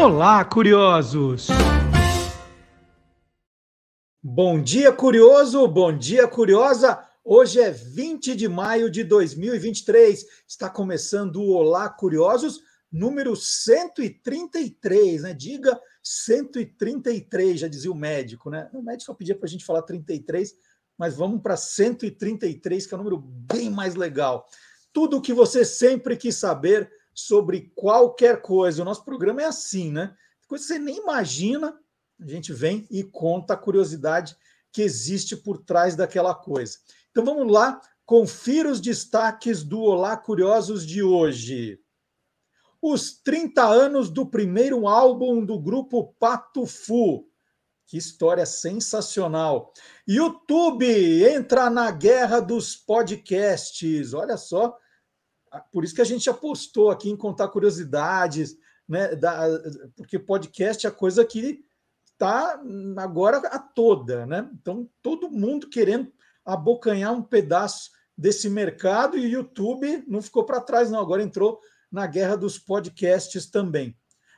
Olá, curiosos! Bom dia, curioso! Bom dia, curiosa! Hoje é 20 de maio de 2023. Está começando o Olá, curiosos, número 133, né? Diga 133, já dizia o médico, né? O médico pedia para a gente falar 33, mas vamos para 133, que é um número bem mais legal. Tudo o que você sempre quis saber sobre qualquer coisa. O nosso programa é assim, né? Coisa que você nem imagina, a gente vem e conta a curiosidade que existe por trás daquela coisa. Então vamos lá, confira os destaques do Olá Curiosos de hoje. Os 30 anos do primeiro álbum do grupo Pato Fu. Que história sensacional. YouTube entra na guerra dos podcasts. Olha só, por isso que a gente apostou aqui em contar curiosidades, né? Da, porque podcast é a coisa que está agora a toda, né? Então, todo mundo querendo abocanhar um pedaço desse mercado e o YouTube não ficou para trás, não. Agora entrou na guerra dos podcasts também.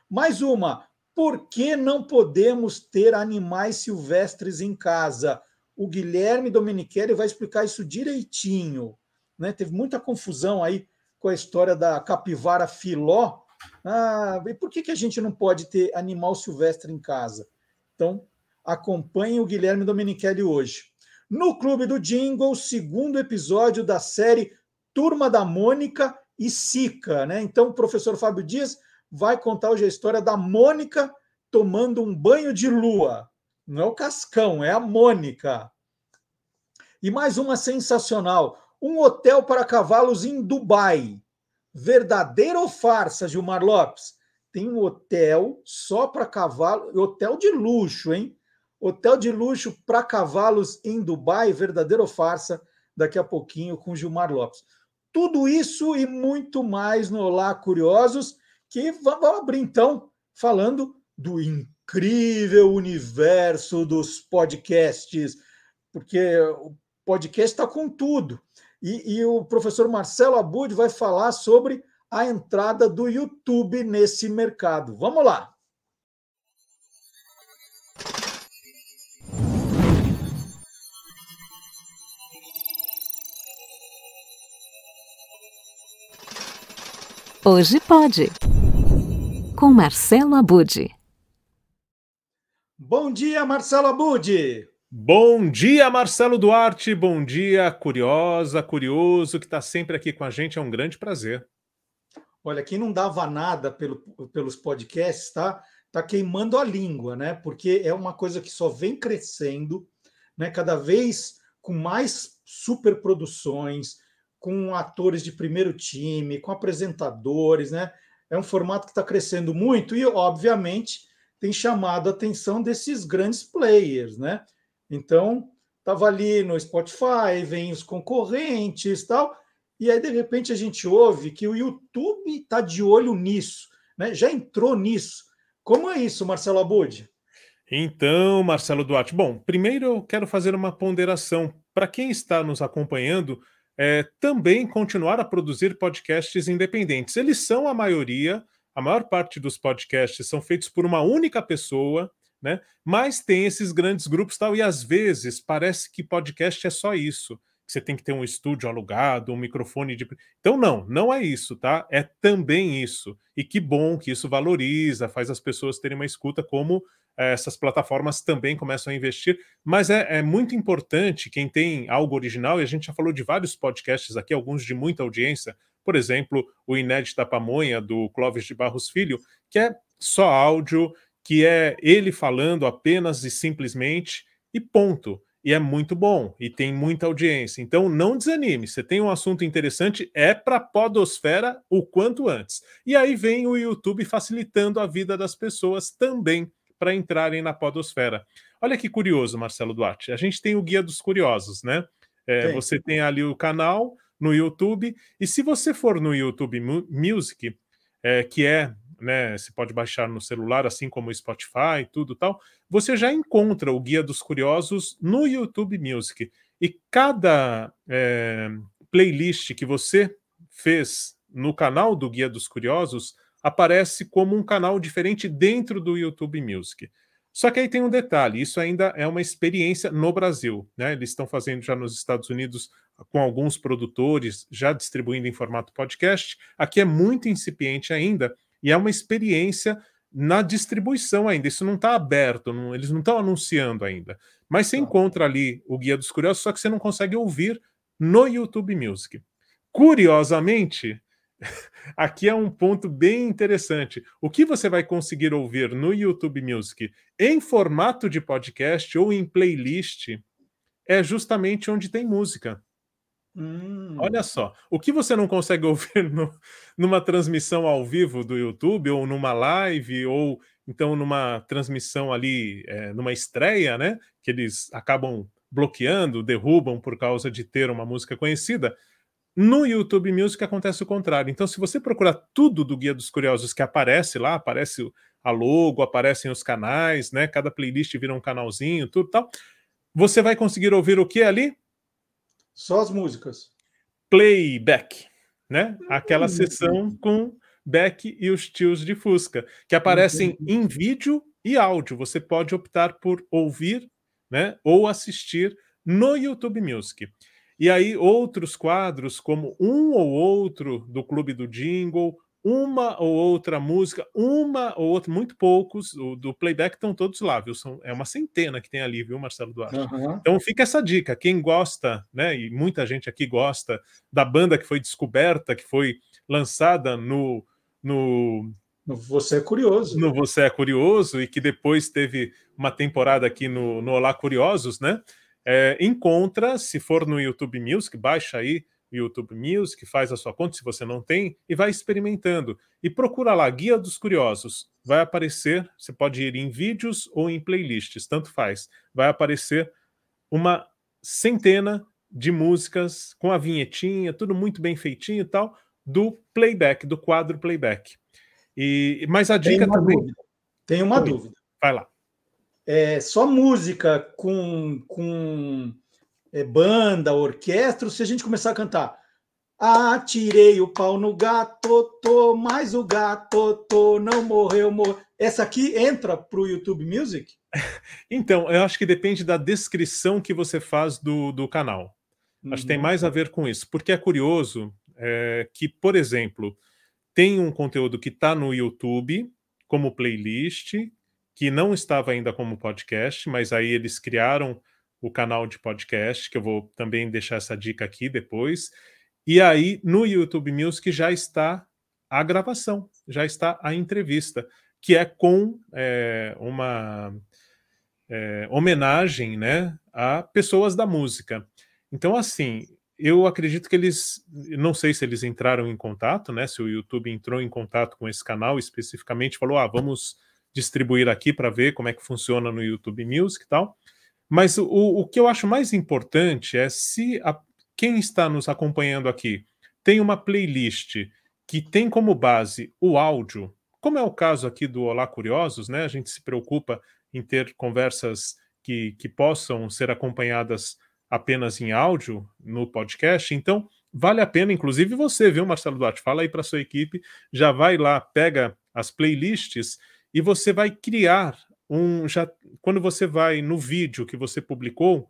Mais uma. Por que não podemos ter animais silvestres em casa? O Guilherme Domenichelli vai explicar isso direitinho. Né? Teve muita confusão aí com a história da capivara filó. Ah, e por que, que a gente não pode ter animal silvestre em casa? Então, acompanhe o Guilherme Domenichelli hoje. No Clube do Jingle, segundo episódio da série Turma da Mônica e Sica. Né? Então, o professor Fábio Dias vai contar hoje a história da Mônica tomando um banho de lua. Não é o Cascão, é a Mônica. E mais uma sensacional: um hotel para cavalos em Dubai. Verdadeira ou farsa, Gilmar Lopes? Tem um hotel só para cavalo, hotel de luxo, hein? Hotel de luxo para cavalos em Dubai, verdadeira ou farsa? Daqui a pouquinho com Gilmar Lopes. Tudo isso e muito mais no Olá Curiosos, que vamos abrir então falando do incrível universo dos podcasts, porque o podcast está com tudo. E, e o professor Marcelo Abud vai falar sobre a entrada do YouTube nesse mercado. Vamos lá! Hoje pode. Com Marcelo Abud. Bom dia, Marcelo Abud. Bom dia, Marcelo Duarte. Bom dia, curiosa, curioso que está sempre aqui com a gente. É um grande prazer. Olha, quem não dava nada pelo, pelos podcasts tá, tá queimando a língua, né? Porque é uma coisa que só vem crescendo, né? Cada vez com mais superproduções, com atores de primeiro time, com apresentadores, né? É um formato que está crescendo muito e, obviamente, tem chamado a atenção desses grandes players, né? Então, estava ali no Spotify, vem os concorrentes tal, e aí, de repente, a gente ouve que o YouTube está de olho nisso, né? já entrou nisso. Como é isso, Marcelo Abud? Então, Marcelo Duarte, bom, primeiro eu quero fazer uma ponderação. Para quem está nos acompanhando, é, também continuar a produzir podcasts independentes. Eles são a maioria, a maior parte dos podcasts são feitos por uma única pessoa, né? Mas tem esses grandes grupos tal, e às vezes parece que podcast é só isso. Que você tem que ter um estúdio alugado, um microfone de. Então, não, não é isso, tá? É também isso. E que bom que isso valoriza, faz as pessoas terem uma escuta, como eh, essas plataformas também começam a investir. Mas é, é, muito importante quem tem algo original, e a gente já falou de vários podcasts aqui, alguns de muita audiência, por exemplo, o Inédita Pamonha, do Clóvis de Barros Filho, que é só áudio que é ele falando apenas e simplesmente e ponto. E é muito bom e tem muita audiência. Então não desanime. Você tem um assunto interessante, é para podosfera o quanto antes. E aí vem o YouTube facilitando a vida das pessoas também para entrarem na podosfera. Olha que curioso, Marcelo Duarte. A gente tem o guia dos curiosos, né? É, você tem ali o canal no YouTube e se você for no YouTube Music, é, que é né? Você pode baixar no celular, assim como o Spotify, tudo tal. Você já encontra o Guia dos Curiosos no YouTube Music. E cada é, playlist que você fez no canal do Guia dos Curiosos, aparece como um canal diferente dentro do YouTube Music. Só que aí tem um detalhe: isso ainda é uma experiência no Brasil. Né? Eles estão fazendo já nos Estados Unidos com alguns produtores, já distribuindo em formato podcast. Aqui é muito incipiente ainda, e é uma experiência na distribuição ainda. Isso não está aberto, não, eles não estão anunciando ainda. Mas você tá. encontra ali o Guia dos Curiosos, só que você não consegue ouvir no YouTube Music. Curiosamente, aqui é um ponto bem interessante. O que você vai conseguir ouvir no YouTube Music em formato de podcast ou em playlist é justamente onde tem música. Hum. Olha só, o que você não consegue ouvir no, numa transmissão ao vivo do YouTube, ou numa live, ou então numa transmissão ali, é, numa estreia, né? Que eles acabam bloqueando, derrubam por causa de ter uma música conhecida. No YouTube Music acontece o contrário. Então, se você procurar tudo do Guia dos Curiosos que aparece lá, aparece a logo, aparecem os canais, né? Cada playlist vira um canalzinho, tudo tal. Você vai conseguir ouvir o que ali? Só as músicas. Playback, né? Aquela hum, sessão com Beck e os tios de Fusca, que aparecem em vídeo e áudio. Você pode optar por ouvir, né, ou assistir no YouTube Music. E aí outros quadros, como um ou outro do Clube do Jingle, uma ou outra música, uma ou outra, muito poucos, o, do playback estão todos lá, viu? São, é uma centena que tem ali, viu, Marcelo Duarte? Uhum. Então fica essa dica. Quem gosta, né? E muita gente aqui gosta da banda que foi descoberta, que foi lançada no. no você é curioso. No Você é Curioso, e que depois teve uma temporada aqui no, no Olá Curiosos, né? É, encontra, se for no YouTube Music, baixa aí YouTube Music, faz a sua conta se você não tem e vai experimentando. E procura lá, Guia dos Curiosos. Vai aparecer, você pode ir em vídeos ou em playlists, tanto faz. Vai aparecer uma centena de músicas com a vinhetinha, tudo muito bem feitinho e tal, do playback, do quadro playback. E, mas a dica Tem também. Dúvida. Tem uma Oi. dúvida. Vai lá. É, só música com, com é, banda, orquestra, se a gente começar a cantar Atirei o pau no gato, tô, mas o gato, tô, não morreu, morreu. Essa aqui entra para o YouTube Music? Então, eu acho que depende da descrição que você faz do, do canal. Uhum. Acho que tem mais a ver com isso, porque é curioso é, que, por exemplo, tem um conteúdo que está no YouTube como playlist, que não estava ainda como podcast, mas aí eles criaram o canal de podcast, que eu vou também deixar essa dica aqui depois. E aí, no YouTube Music já está a gravação, já está a entrevista, que é com é, uma é, homenagem né, a pessoas da música. Então, assim, eu acredito que eles, não sei se eles entraram em contato, né? Se o YouTube entrou em contato com esse canal especificamente, falou, ah, vamos distribuir aqui para ver como é que funciona no YouTube Music e tal. Mas o, o que eu acho mais importante é se a, quem está nos acompanhando aqui tem uma playlist que tem como base o áudio, como é o caso aqui do Olá Curiosos, né? A gente se preocupa em ter conversas que, que possam ser acompanhadas apenas em áudio no podcast. Então, vale a pena, inclusive você, viu, Marcelo Duarte? Fala aí para sua equipe, já vai lá, pega as playlists e você vai criar um já quando você vai no vídeo que você publicou,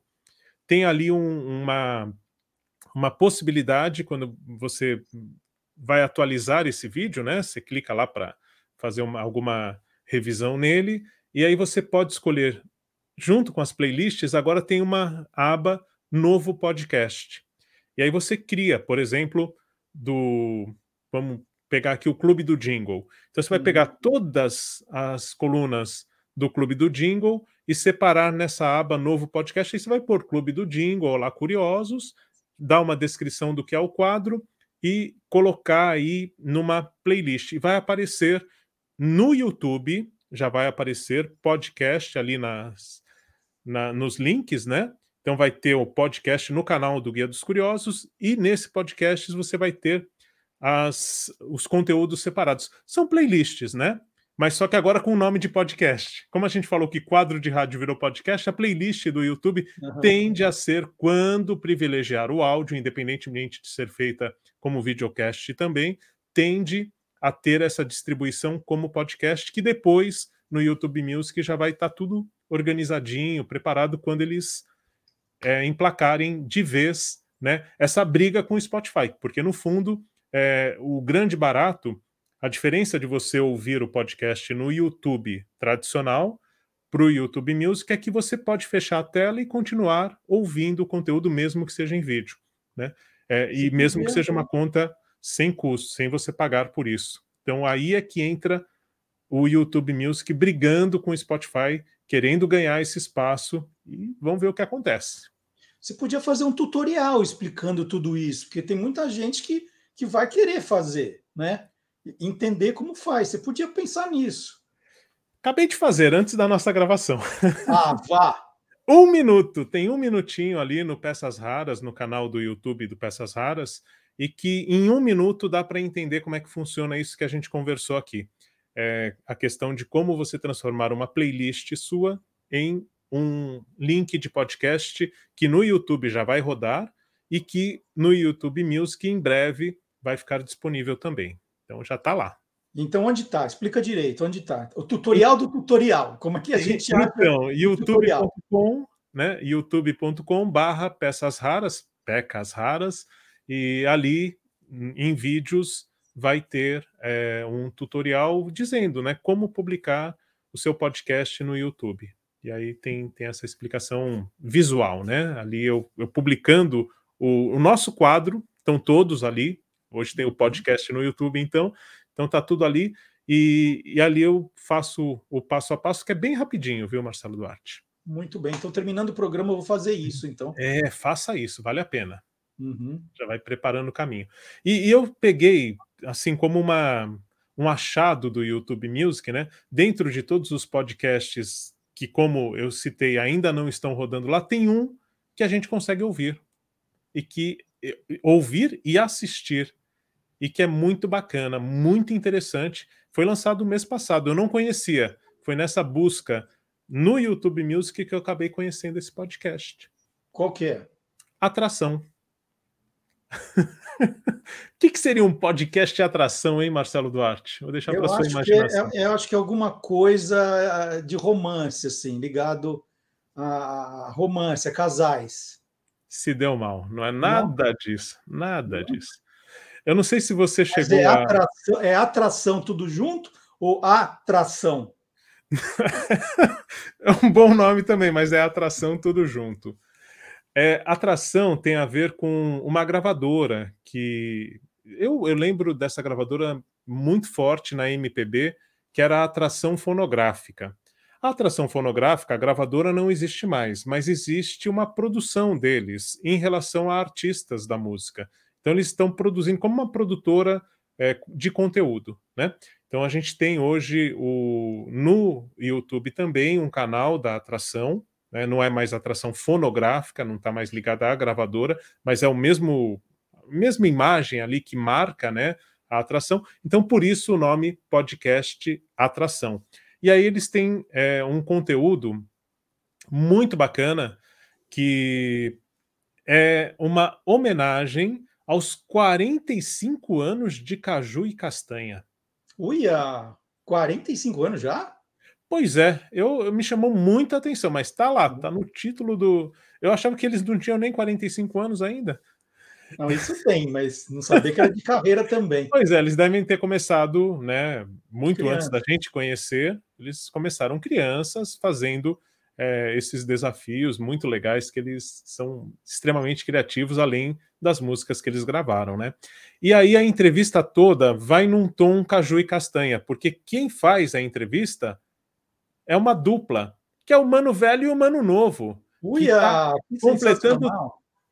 tem ali um, uma uma possibilidade quando você vai atualizar esse vídeo, né? Você clica lá para fazer uma, alguma revisão nele e aí você pode escolher junto com as playlists. Agora tem uma aba novo podcast e aí você cria, por exemplo, do vamos pegar aqui o clube do jingle. Então você vai pegar uhum. todas as colunas do Clube do Jingle e separar nessa aba novo podcast. Aí você vai pôr Clube do Jingle, lá Curiosos, dar uma descrição do que é o quadro e colocar aí numa playlist. E vai aparecer no YouTube, já vai aparecer podcast ali nas, na, nos links, né? Então vai ter o podcast no canal do Guia dos Curiosos e nesse podcast você vai ter as, os conteúdos separados. São playlists, né? Mas só que agora com o nome de podcast. Como a gente falou que quadro de rádio virou podcast, a playlist do YouTube uhum. tende a ser, quando privilegiar o áudio, independentemente de ser feita como videocast também, tende a ter essa distribuição como podcast, que depois no YouTube Music já vai estar tá tudo organizadinho, preparado quando eles é, emplacarem de vez né, essa briga com o Spotify, porque no fundo é, o grande barato, a diferença de você ouvir o podcast no YouTube tradicional para o YouTube Music é que você pode fechar a tela e continuar ouvindo o conteúdo, mesmo que seja em vídeo. Né? É, e mesmo que seja uma conta sem custo, sem você pagar por isso. Então aí é que entra o YouTube Music brigando com o Spotify, querendo ganhar esse espaço, e vamos ver o que acontece. Você podia fazer um tutorial explicando tudo isso, porque tem muita gente que, que vai querer fazer, né? Entender como faz. Você podia pensar nisso. Acabei de fazer antes da nossa gravação. Ah, vá! um minuto, tem um minutinho ali no Peças Raras, no canal do YouTube do Peças Raras, e que em um minuto dá para entender como é que funciona isso que a gente conversou aqui é, a questão de como você transformar uma playlist sua em um link de podcast que no YouTube já vai rodar e que no YouTube Music em breve vai ficar disponível também. Então já está lá. Então onde está? Explica direito, onde está? O tutorial do tutorial, como é que a gente Então, youtube.com, né? youtube.com barra peças raras, pecas raras, e ali em vídeos vai ter é, um tutorial dizendo né, como publicar o seu podcast no YouTube. E aí tem, tem essa explicação visual, né? Ali eu, eu publicando o, o, nosso quadro, estão todos ali. Hoje tem o podcast no YouTube, então, então tá tudo ali. E, e ali eu faço o passo a passo, que é bem rapidinho, viu, Marcelo Duarte? Muito bem. Então, terminando o programa, eu vou fazer isso, então. É, faça isso, vale a pena. Uhum. Já vai preparando o caminho. E, e, eu peguei, assim, como uma, um achado do YouTube Music, né? Dentro de todos os podcasts que, como eu citei, ainda não estão rodando lá, tem um que a gente consegue ouvir. E que ouvir e assistir. E que é muito bacana, muito interessante. Foi lançado no mês passado. Eu não conhecia. Foi nessa busca no YouTube Music que eu acabei conhecendo esse podcast. Qual que é? Atração. O que, que, seria um podcast de atração, hein, Marcelo Duarte? Vou deixar para sua imaginação. É, eu acho que é alguma coisa ah, de romance, assim, ligado a romance, a casais. Se deu mal. Não é nada não? disso. Nada não. disso. Eu não sei se você Mas chegou é a. Atração, é atração tudo junto ou atração? é um bom nome também, mas é atração tudo junto. É, atração tem a ver com uma gravadora que eu, eu lembro dessa gravadora muito forte na MPB, que era a atração fonográfica. A atração fonográfica, a gravadora não existe mais, mas existe uma produção deles em relação a artistas da música. Então eles estão produzindo como uma produtora é, de conteúdo, né? Então a gente tem hoje o, no YouTube também um canal da atração, né? não é mais atração fonográfica, não está mais ligada à gravadora, mas é o mesmo mesma imagem ali que marca né, a atração. Então, por isso o nome podcast Atração. E aí eles têm é, um conteúdo muito bacana que é uma homenagem aos 45 anos de Caju e Castanha. Uia! 45 anos já? Pois é, eu, me chamou muita atenção, mas está lá, está no título do. Eu achava que eles não tinham nem 45 anos ainda. Não, isso tem, mas não sabia que era de carreira também. Pois é, eles devem ter começado, né, muito Criança. antes da gente conhecer. Eles começaram crianças fazendo é, esses desafios muito legais que eles são extremamente criativos, além das músicas que eles gravaram, né? E aí a entrevista toda vai num tom caju e castanha, porque quem faz a entrevista é uma dupla, que é o Mano Velho e o Mano Novo. Uia, tá completando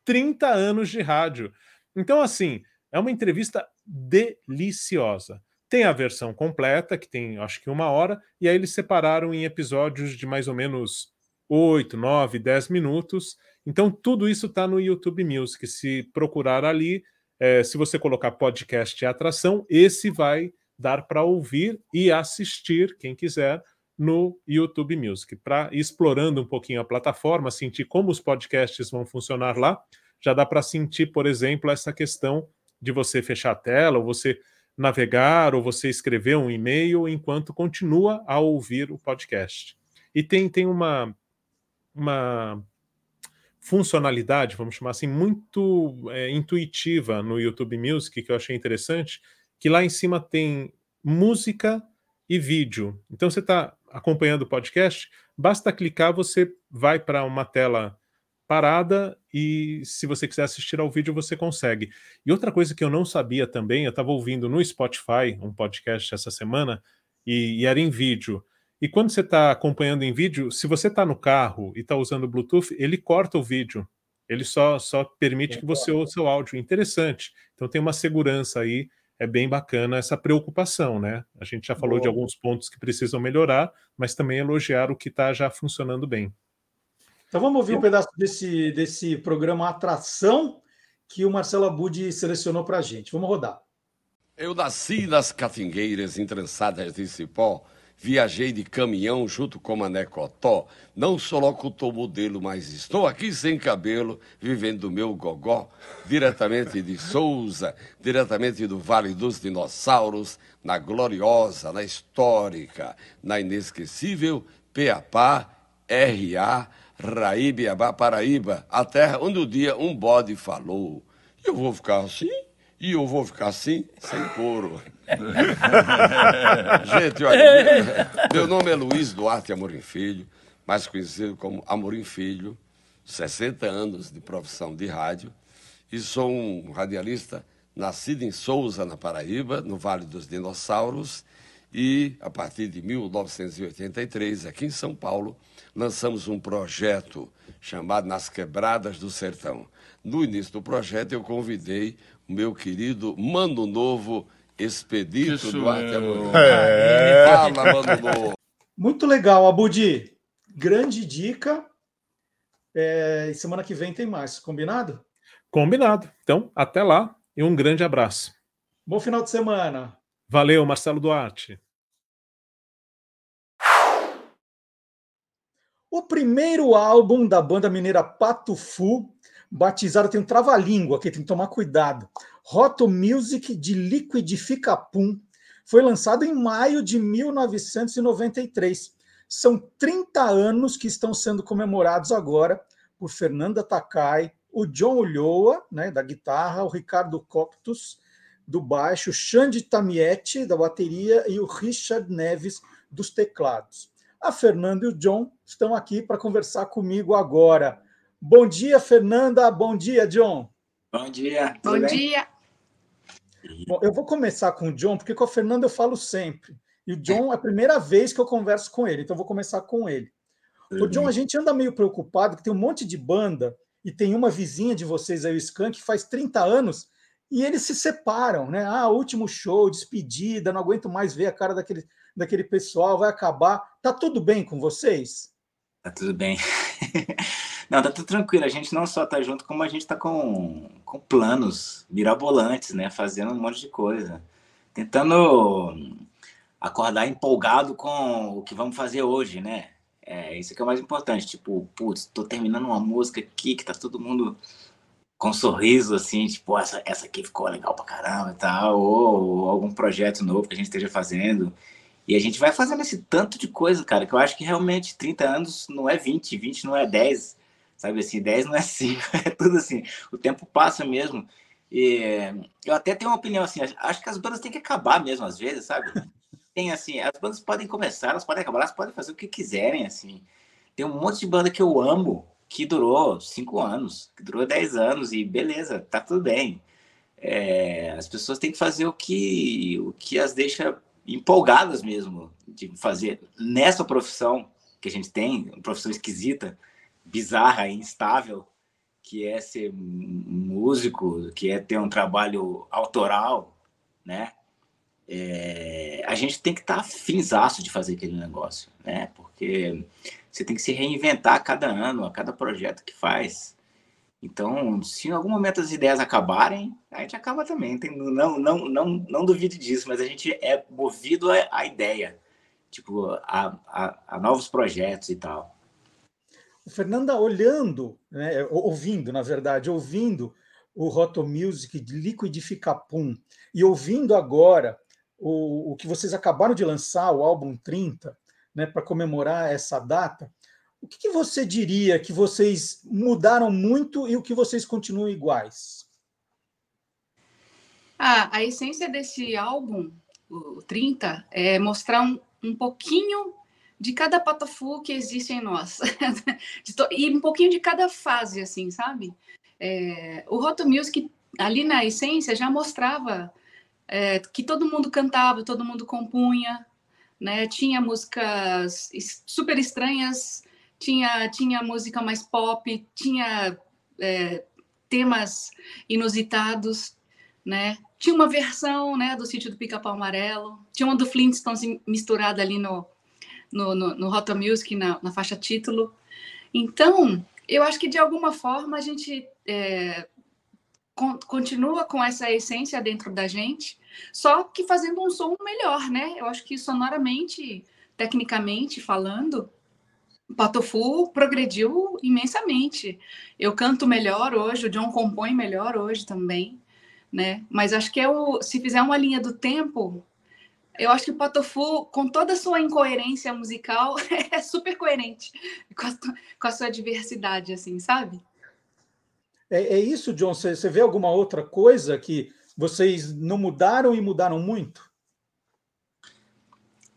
30 anos de rádio. Então, assim, é uma entrevista deliciosa. Tem a versão completa, que tem acho que uma hora, e aí eles separaram em episódios de mais ou menos 8, 9, 10 minutos. Então, tudo isso está no YouTube Music. Se procurar ali, é, se você colocar podcast e atração, esse vai dar para ouvir e assistir, quem quiser, no YouTube Music, para explorando um pouquinho a plataforma, sentir como os podcasts vão funcionar lá. Já dá para sentir, por exemplo, essa questão de você fechar a tela ou você navegar ou você escrever um e-mail enquanto continua a ouvir o podcast. E tem, tem uma, uma funcionalidade, vamos chamar assim, muito é, intuitiva no YouTube Music, que eu achei interessante, que lá em cima tem música e vídeo. Então você está acompanhando o podcast, basta clicar, você vai para uma tela parada e se você quiser assistir ao vídeo, você consegue. E outra coisa que eu não sabia também, eu estava ouvindo no Spotify um podcast essa semana e, e era em vídeo. E quando você está acompanhando em vídeo, se você está no carro e está usando o Bluetooth, ele corta o vídeo. Ele só, só permite que você ouça o áudio. Interessante. Então tem uma segurança aí é bem bacana essa preocupação, né? A gente já falou Boa. de alguns pontos que precisam melhorar, mas também elogiar o que está já funcionando bem. Então vamos ouvir um pedaço desse, desse programa Atração que o Marcelo Abud selecionou para a gente. Vamos rodar. Eu nasci nas catingueiras entrançadas de cipó Viajei de caminhão junto com Mané Cotó. Não sou locutor modelo, mas estou aqui sem cabelo, vivendo o meu gogó. Diretamente de Souza, diretamente do Vale dos Dinossauros, na gloriosa, na histórica, na inesquecível Peapá, R.A., Raíbiabá, Paraíba, a terra onde o dia um bode falou. Eu vou ficar assim? E eu vou ficar assim, sem couro. Gente, olha, meu nome é Luiz Duarte Amorim Filho, mais conhecido como Amorim Filho, 60 anos de profissão de rádio, e sou um radialista nascido em Souza, na Paraíba, no Vale dos Dinossauros, e a partir de 1983, aqui em São Paulo, lançamos um projeto chamado Nas Quebradas do Sertão. No início do projeto, eu convidei o meu querido Mano Novo Expedito Duarte Amorim. É. Fala. Muito legal, Abudi. Grande dica. É, semana que vem tem mais, combinado? Combinado. Então, até lá e um grande abraço. Bom final de semana. Valeu, Marcelo Duarte. O primeiro álbum da banda mineira Patufu batizado, tem um trava-língua aqui, tem que tomar cuidado. Roto Music de Liquidificapum foi lançado em maio de 1993. São 30 anos que estão sendo comemorados agora por Fernanda Takai, o John Ulloa, né, da guitarra, o Ricardo Coctus, do baixo, Xande Tamietti, da bateria, e o Richard Neves, dos teclados. A Fernanda e o John estão aqui para conversar comigo agora. Bom dia, Fernanda. Bom dia, John. Bom dia. Bom bem? dia. Bom, eu vou começar com o John, porque com a Fernanda eu falo sempre. E o John é a primeira vez que eu converso com ele, então vou começar com ele. O John, a gente anda meio preocupado que tem um monte de banda e tem uma vizinha de vocês aí, o Skank, que faz 30 anos e eles se separam, né? Ah, último show, despedida, não aguento mais ver a cara daquele, daquele pessoal, vai acabar. Tá tudo bem com vocês? Tá tudo bem. Não, tá tudo tranquilo. A gente não só tá junto, como a gente tá com, com planos mirabolantes, né? Fazendo um monte de coisa. Tentando acordar empolgado com o que vamos fazer hoje, né? É, isso que é o mais importante. Tipo, putz, tô terminando uma música aqui que tá todo mundo com um sorriso, assim, tipo, essa, essa aqui ficou legal pra caramba e tal, ou, ou algum projeto novo que a gente esteja fazendo. E a gente vai fazendo esse tanto de coisa, cara, que eu acho que realmente 30 anos não é 20, 20 não é 10 sabe assim, 10 não é 5, é tudo assim, o tempo passa mesmo. E eu até tenho uma opinião assim, acho que as bandas têm que acabar mesmo às vezes, sabe? Tem assim, as bandas podem começar, elas podem acabar, elas podem fazer o que quiserem, assim. Tem um monte de banda que eu amo, que durou 5 anos, que durou 10 anos, e beleza, tá tudo bem. É, as pessoas têm que fazer o que, o que as deixa empolgadas mesmo de fazer nessa profissão que a gente tem, uma profissão esquisita, bizarra e instável que é ser músico, que é ter um trabalho autoral, né? É, a gente tem que estar tá finzaço de fazer aquele negócio, né? Porque você tem que se reinventar a cada ano, a cada projeto que faz. Então, se em algum momento as ideias acabarem, a gente acaba também. Tem, não, não, não, não duvide disso, mas a gente é movido a ideia, tipo, a, a, a novos projetos e tal. Fernanda olhando, né, ouvindo, na verdade, ouvindo o Roto Music de Liquidificapum e ouvindo agora o, o que vocês acabaram de lançar, o álbum 30, né, para comemorar essa data, o que, que, você diria que vocês mudaram muito e o que vocês continuam iguais? Ah, a essência desse álbum, o 30, é mostrar um, um pouquinho de cada patafu que existe em nós. e um pouquinho de cada fase, assim, sabe? É, o Roto Music, ali na essência, já mostrava é, que todo mundo cantava, todo mundo compunha, né? Tinha músicas super estranhas, tinha, tinha música mais pop, tinha é, temas inusitados, né? Tinha uma versão né, do sítio do Pica-Pau Amarelo, tinha uma do Flintstones misturada ali no, no, no, no Rota Music, na, na, faixa título. Então, eu acho que de alguma forma a gente é, con continua com essa essência dentro da gente, só que fazendo um som melhor, né? Eu acho que sonoramente, tecnicamente falando, Patofu progrediu imensamente. Eu canto melhor hoje, o John compõe melhor hoje também, né? Mas acho que é o, se fizer uma linha do tempo, eu acho que o Patofu, com toda a sua incoerência musical, é super coerente com a, com a sua diversidade, assim, sabe? É, é isso, John. Você, você vê alguma outra coisa que vocês não mudaram e mudaram muito?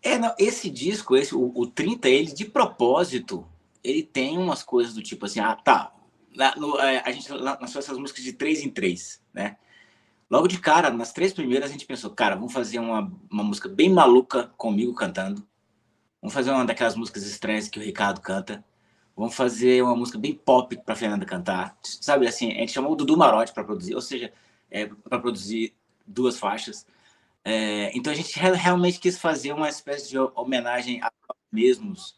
É, não, esse disco, esse, o, o 30, ele de propósito, ele tem umas coisas do tipo assim, ah, tá. Na, no, é, a gente lançou essas músicas de três em três, né? Logo de cara, nas três primeiras, a gente pensou, cara, vamos fazer uma, uma música bem maluca comigo cantando. Vamos fazer uma daquelas músicas estranhas que o Ricardo canta. Vamos fazer uma música bem pop para Fernanda cantar. Sabe assim, a gente chamou o Dudu Marotti para produzir, ou seja, é, para produzir duas faixas. É, então a gente realmente quis fazer uma espécie de homenagem a nós mesmos,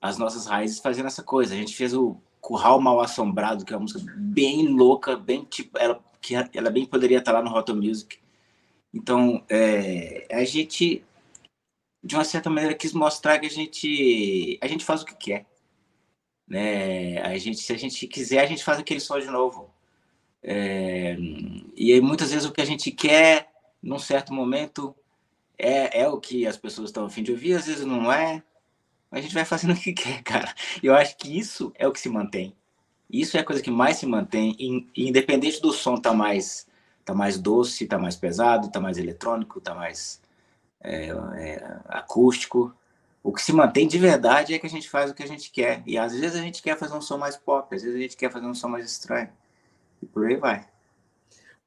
às nossas raízes, fazendo essa coisa. A gente fez o Curral Mal Assombrado, que é uma música bem louca, bem tipo, ela que ela bem poderia estar lá no Roto Music. Então, é, a gente, de uma certa maneira, quis mostrar que a gente, a gente faz o que quer. Né? A gente, se a gente quiser, a gente faz aquele som de novo. É, e aí, muitas vezes, o que a gente quer, num certo momento, é, é o que as pessoas estão a fim de ouvir, às vezes não é. A gente vai fazendo o que quer, cara. E eu acho que isso é o que se mantém. Isso é a coisa que mais se mantém, independente do som tá mais tá mais doce, tá mais pesado, tá mais eletrônico, tá mais é, é, acústico. O que se mantém de verdade é que a gente faz o que a gente quer. E às vezes a gente quer fazer um som mais pop, às vezes a gente quer fazer um som mais estranho. E por aí vai.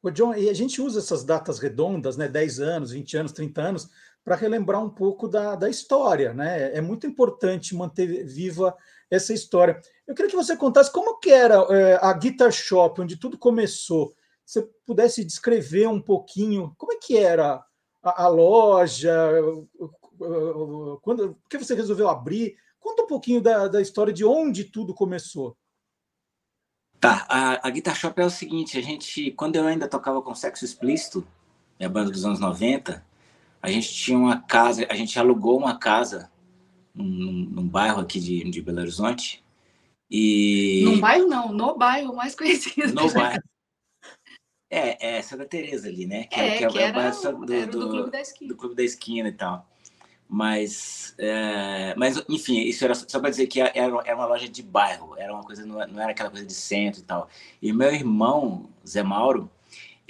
Ô John, e a gente usa essas datas redondas, né, 10 anos, 20 anos, 30 anos, para relembrar um pouco da, da história, né? É muito importante manter viva essa história. Eu queria que você contasse como que era é, a Guitar Shop, onde tudo começou. Se você pudesse descrever um pouquinho como é que era a, a loja, quando, por que você resolveu abrir? Conta um pouquinho da, da história de onde tudo começou. Tá, a, a Guitar Shop é o seguinte, a gente, quando eu ainda tocava com Sexo Explícito, minha banda dos anos 90, a gente tinha uma casa, a gente alugou uma casa num, num bairro aqui de, de Belo Horizonte. E... Num bairro não, no bairro mais conhecido. No bairro. É, é Santa Teresa ali, né? Que, é, que, é, que é o bairro do, do, do, Clube da Esquina. Do Clube da Esquina e tal. Mas, é, mas enfim, isso era só para dizer que era, era uma loja de bairro, era uma coisa, não era aquela coisa de centro e tal. E meu irmão, Zé Mauro,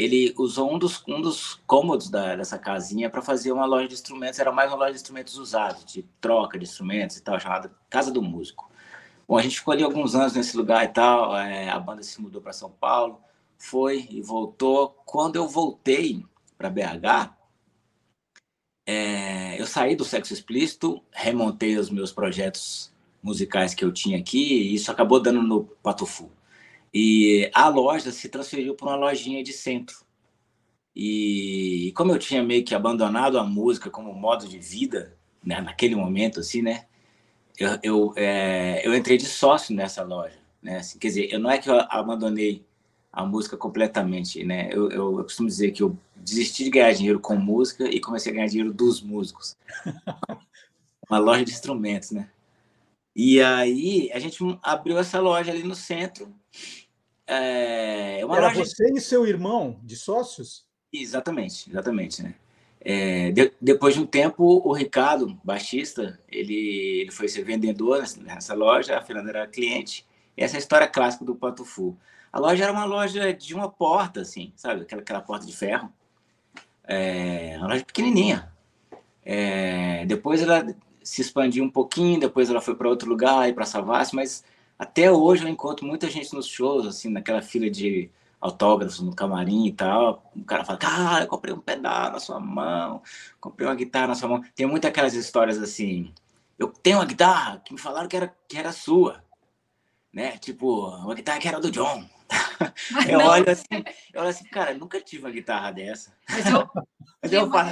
ele usou um dos, um dos cômodos da, dessa casinha para fazer uma loja de instrumentos, era mais uma loja de instrumentos usados, de troca de instrumentos e tal, chamada Casa do Músico. Bom, a gente ficou ali alguns anos nesse lugar e tal, é, a banda se mudou para São Paulo, foi e voltou. Quando eu voltei para BH, é, eu saí do sexo explícito, remontei os meus projetos musicais que eu tinha aqui, e isso acabou dando no Patofu. E a loja se transferiu para uma lojinha de centro. E como eu tinha meio que abandonado a música como modo de vida, né, naquele momento, assim, né? Eu, eu, é, eu entrei de sócio nessa loja, né? Assim, quer dizer, eu não é que eu abandonei a música completamente, né? Eu, eu, eu, costumo dizer que eu desisti de ganhar dinheiro com música e comecei a ganhar dinheiro dos músicos. Uma loja de instrumentos, né? E aí a gente abriu essa loja ali no centro É uma Era loja... você e seu irmão de sócios? Exatamente, exatamente, né? É, de, depois de um tempo, o Ricardo, baixista, ele, ele foi ser vendedor nessa loja, a Fernanda era cliente. E essa é a história clássica do Patufu. A loja era uma loja de uma porta, assim, sabe? Aquela, aquela porta de ferro. É, uma loja pequenininha. É, depois ela se expandiu um pouquinho, depois ela foi para outro lugar, e para Savassi, mas até hoje eu encontro muita gente nos shows, assim, naquela fila de autógrafos no camarim e tal. O cara fala, cara, eu comprei um pedal na sua mão, comprei uma guitarra na sua mão. Tem muitas aquelas histórias assim, eu tenho uma guitarra que me falaram que era, que era sua, né? Tipo, uma guitarra que era do John. eu olho assim, eu olho assim, cara, nunca tive uma guitarra dessa. Mas eu, Mas eu falo,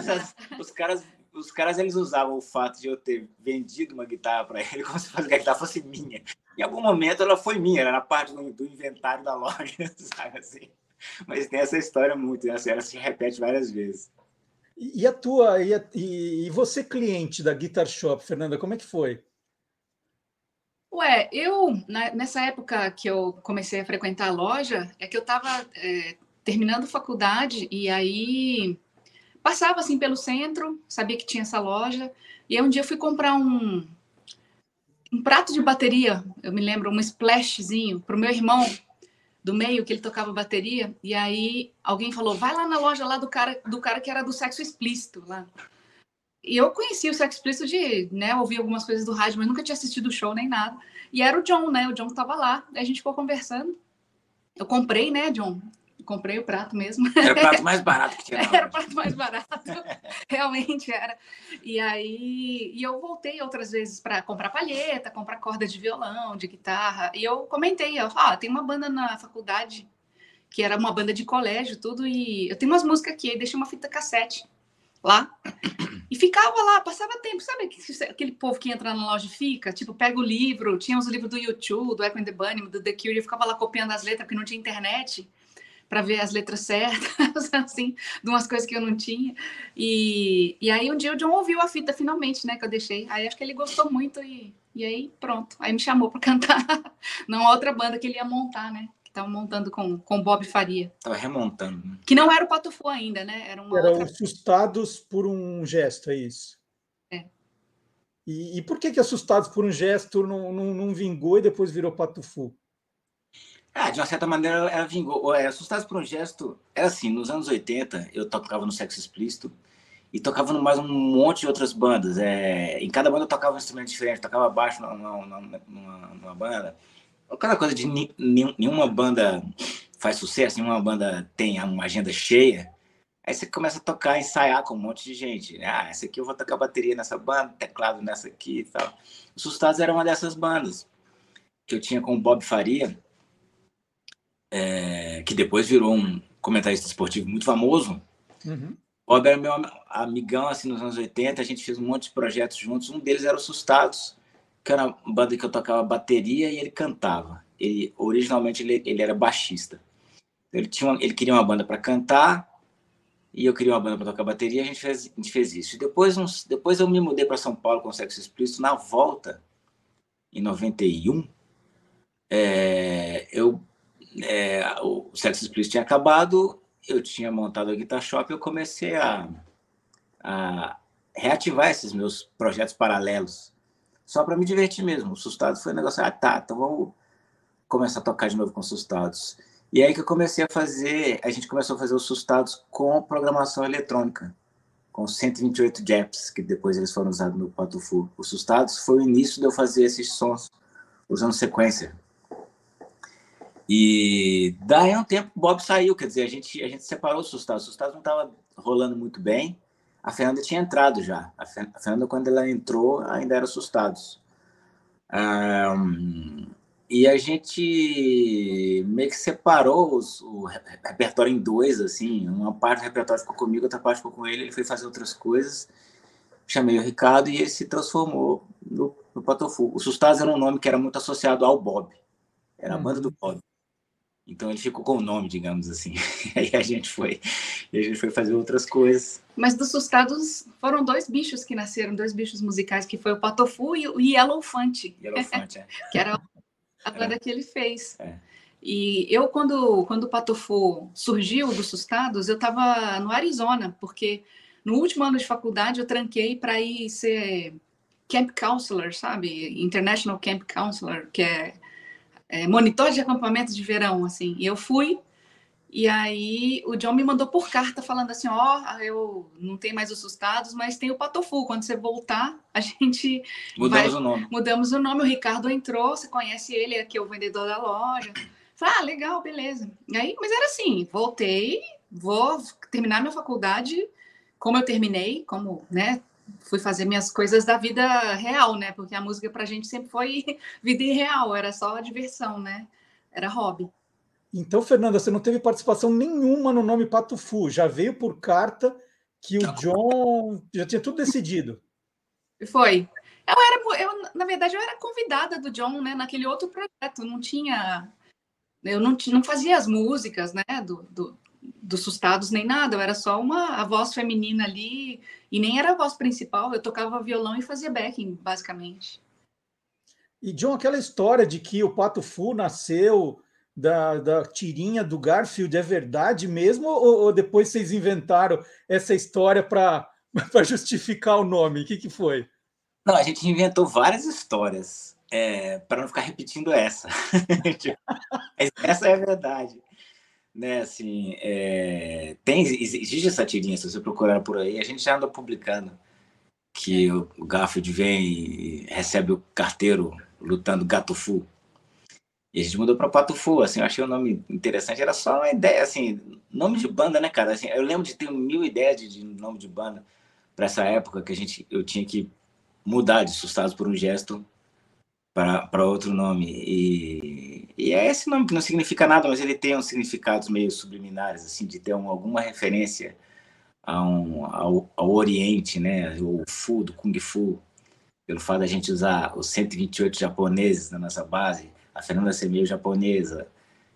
os caras os caras eles usavam o fato de eu ter vendido uma guitarra para ele como se a guitarra fosse minha. Em algum momento ela foi minha, era na parte do, do inventário da loja, sabe assim. Mas tem essa história muito, né? ela se repete várias vezes. E a tua, e, a, e você cliente da Guitar Shop, Fernanda, como é que foi? Ué, eu, nessa época que eu comecei a frequentar a loja, é que eu estava é, terminando faculdade e aí passava assim pelo centro, sabia que tinha essa loja, e aí um dia eu fui comprar um, um prato de bateria, eu me lembro, um splashzinho, para o meu irmão do meio, que ele tocava bateria, e aí alguém falou, vai lá na loja lá do cara, do cara que era do sexo explícito lá. E eu conhecia o sexo explícito de, né, ouvir algumas coisas do rádio, mas nunca tinha assistido o show nem nada. E era o John, né, o John estava lá, a gente ficou conversando. Eu comprei, né, John, comprei o prato mesmo. Era o prato mais barato que tinha. Era o prato mais barato, realmente era. E aí, e eu voltei outras vezes para comprar palheta, comprar corda de violão, de guitarra. E eu comentei, ó, ah, tem uma banda na faculdade que era uma banda de colégio, tudo e eu tenho umas músicas aqui, aí deixei uma fita cassete lá. E ficava lá, passava tempo. Sabe aquele povo que entra na loja e fica? Tipo, pega o livro, tinha os livros do YouTube, do Echo and the Bunny, do The Cure, eu ficava lá copiando as letras, porque não tinha internet para ver as letras certas, assim, de umas coisas que eu não tinha. E, e aí um dia o John ouviu a fita finalmente, né, que eu deixei. Aí acho que ele gostou muito e, e aí pronto. Aí me chamou para cantar numa outra banda que ele ia montar, né? Que tava montando com com Bob Faria. Tava remontando. Né? Que não era o Patufu ainda, né? Era uma Eram outra... assustados por um gesto, é isso. É. E, e por que que assustados por um gesto não, não, não vingou e depois virou Patufu? Ah, de uma certa maneira ela vingou. É, Assustados por um Gesto era assim, nos anos 80 eu tocava no Sexo Explícito e tocava mais um monte de outras bandas. É, em cada banda eu tocava um instrumento diferente, tocava baixo numa, numa, numa, numa banda. Aquela coisa de nenhuma banda faz sucesso, nenhuma banda tem uma agenda cheia. Aí você começa a tocar, ensaiar com um monte de gente. Ah, essa aqui eu vou tocar bateria nessa banda, teclado nessa aqui e tal. Os Assustados era uma dessas bandas que eu tinha com o Bob Faria é, que depois virou um comentarista esportivo muito famoso. Uhum. Bob era meu amigão assim nos anos 80, a gente fez um monte de projetos juntos. Um deles era o Sustados, que era uma banda que eu tocava bateria e ele cantava. Ele originalmente ele, ele era baixista. Ele tinha uma, ele queria uma banda para cantar e eu queria uma banda para tocar bateria. A gente fez a gente fez isso. E depois uns, depois eu me mudei para São Paulo com o Sexo Explícito na volta em 91. É, eu é, o Sexo Explícito tinha acabado, eu tinha montado a Guitar Shop eu comecei a, a reativar esses meus projetos paralelos, só para me divertir mesmo. O Sustados foi um negócio, ah, tá, então vamos começar a tocar de novo com Sustados. E aí que eu comecei a fazer, a gente começou a fazer os Sustados com programação eletrônica, com 128 japs, que depois eles foram usados no Patufu. Os Sustados foi o início de eu fazer esses sons usando sequência. E daí um tempo o Bob saiu, quer dizer, a gente, a gente separou o Sustados. O Sustados não estava rolando muito bem. A Fernanda tinha entrado já. A Fernanda, quando ela entrou, ainda era Sustados. Um, e a gente meio que separou os, o repertório em dois, assim. Uma parte do repertório ficou comigo, outra parte ficou com ele. Ele foi fazer outras coisas. Chamei o Ricardo e ele se transformou no, no Patofu. O Sustados era um nome que era muito associado ao Bob. Era a banda do Bob. Então ele ficou com o nome, digamos assim. Aí a gente foi, a gente foi fazer outras coisas. Mas dos Sustados foram dois bichos que nasceram, dois bichos musicais, que foi o Patofu e o Yellowfante. Yellowfante, é. que era a banda que ele fez. É. E eu, quando, quando o Patofu surgiu dos Sustados, eu estava no Arizona, porque no último ano de faculdade eu tranquei para ir ser camp counselor, sabe? International Camp Counselor, que é, é monitor de acampamento de verão, assim. E eu fui, e aí o John me mandou por carta falando assim, ó, oh, eu não tenho mais os Sustados, mas tem o Patofu. Quando você voltar, a gente mudamos vai, o nome. Mudamos o nome. O Ricardo entrou, você conhece ele, aqui é o vendedor da loja. Falei, ah, legal, beleza. E aí, mas era assim, voltei, vou terminar minha faculdade como eu terminei, como, né, fui fazer minhas coisas da vida real, né? Porque a música pra gente sempre foi vida irreal, era só diversão, né? Era hobby. Então, Fernanda, você não teve participação nenhuma no nome Patufu, já veio por carta que o John já tinha tudo decidido. Foi. Eu era, eu, na verdade, eu era convidada do John, né, naquele outro projeto, não tinha eu não, não fazia as músicas, né, do, do, dos Sustados nem nada, eu era só uma a voz feminina ali, e nem era a voz principal, eu tocava violão e fazia backing, basicamente. E, John, aquela história de que o Pato Fu nasceu da, da tirinha do Garfield é verdade mesmo, ou, ou depois vocês inventaram essa história para justificar o nome? O que, que foi? Não, a gente inventou várias histórias é, para não ficar repetindo essa. essa é a verdade. Né, assim, é, tem, existe essa tirinha, se você procurar por aí, a gente já anda publicando que o, Garfield vem e recebe o carteiro lutando gato fu. E a gente mudou para Pato Fu, assim, eu achei o nome interessante, era só uma ideia, assim, nome de banda, né, cara? Assim, eu lembro de ter mil ideias de, de nome de banda para essa época que a gente, eu tinha que mudar de Sustados por um gesto para outro nome. E, e é esse nome que não significa nada, mas ele tem uns significados meio subliminares, assim, de ter um, alguma referência a um, ao, ao Oriente, né? O Fu, do Kung Fu, pelo fato da gente usar os 128 japoneses na nossa base, a Fernanda ser meio japonesa,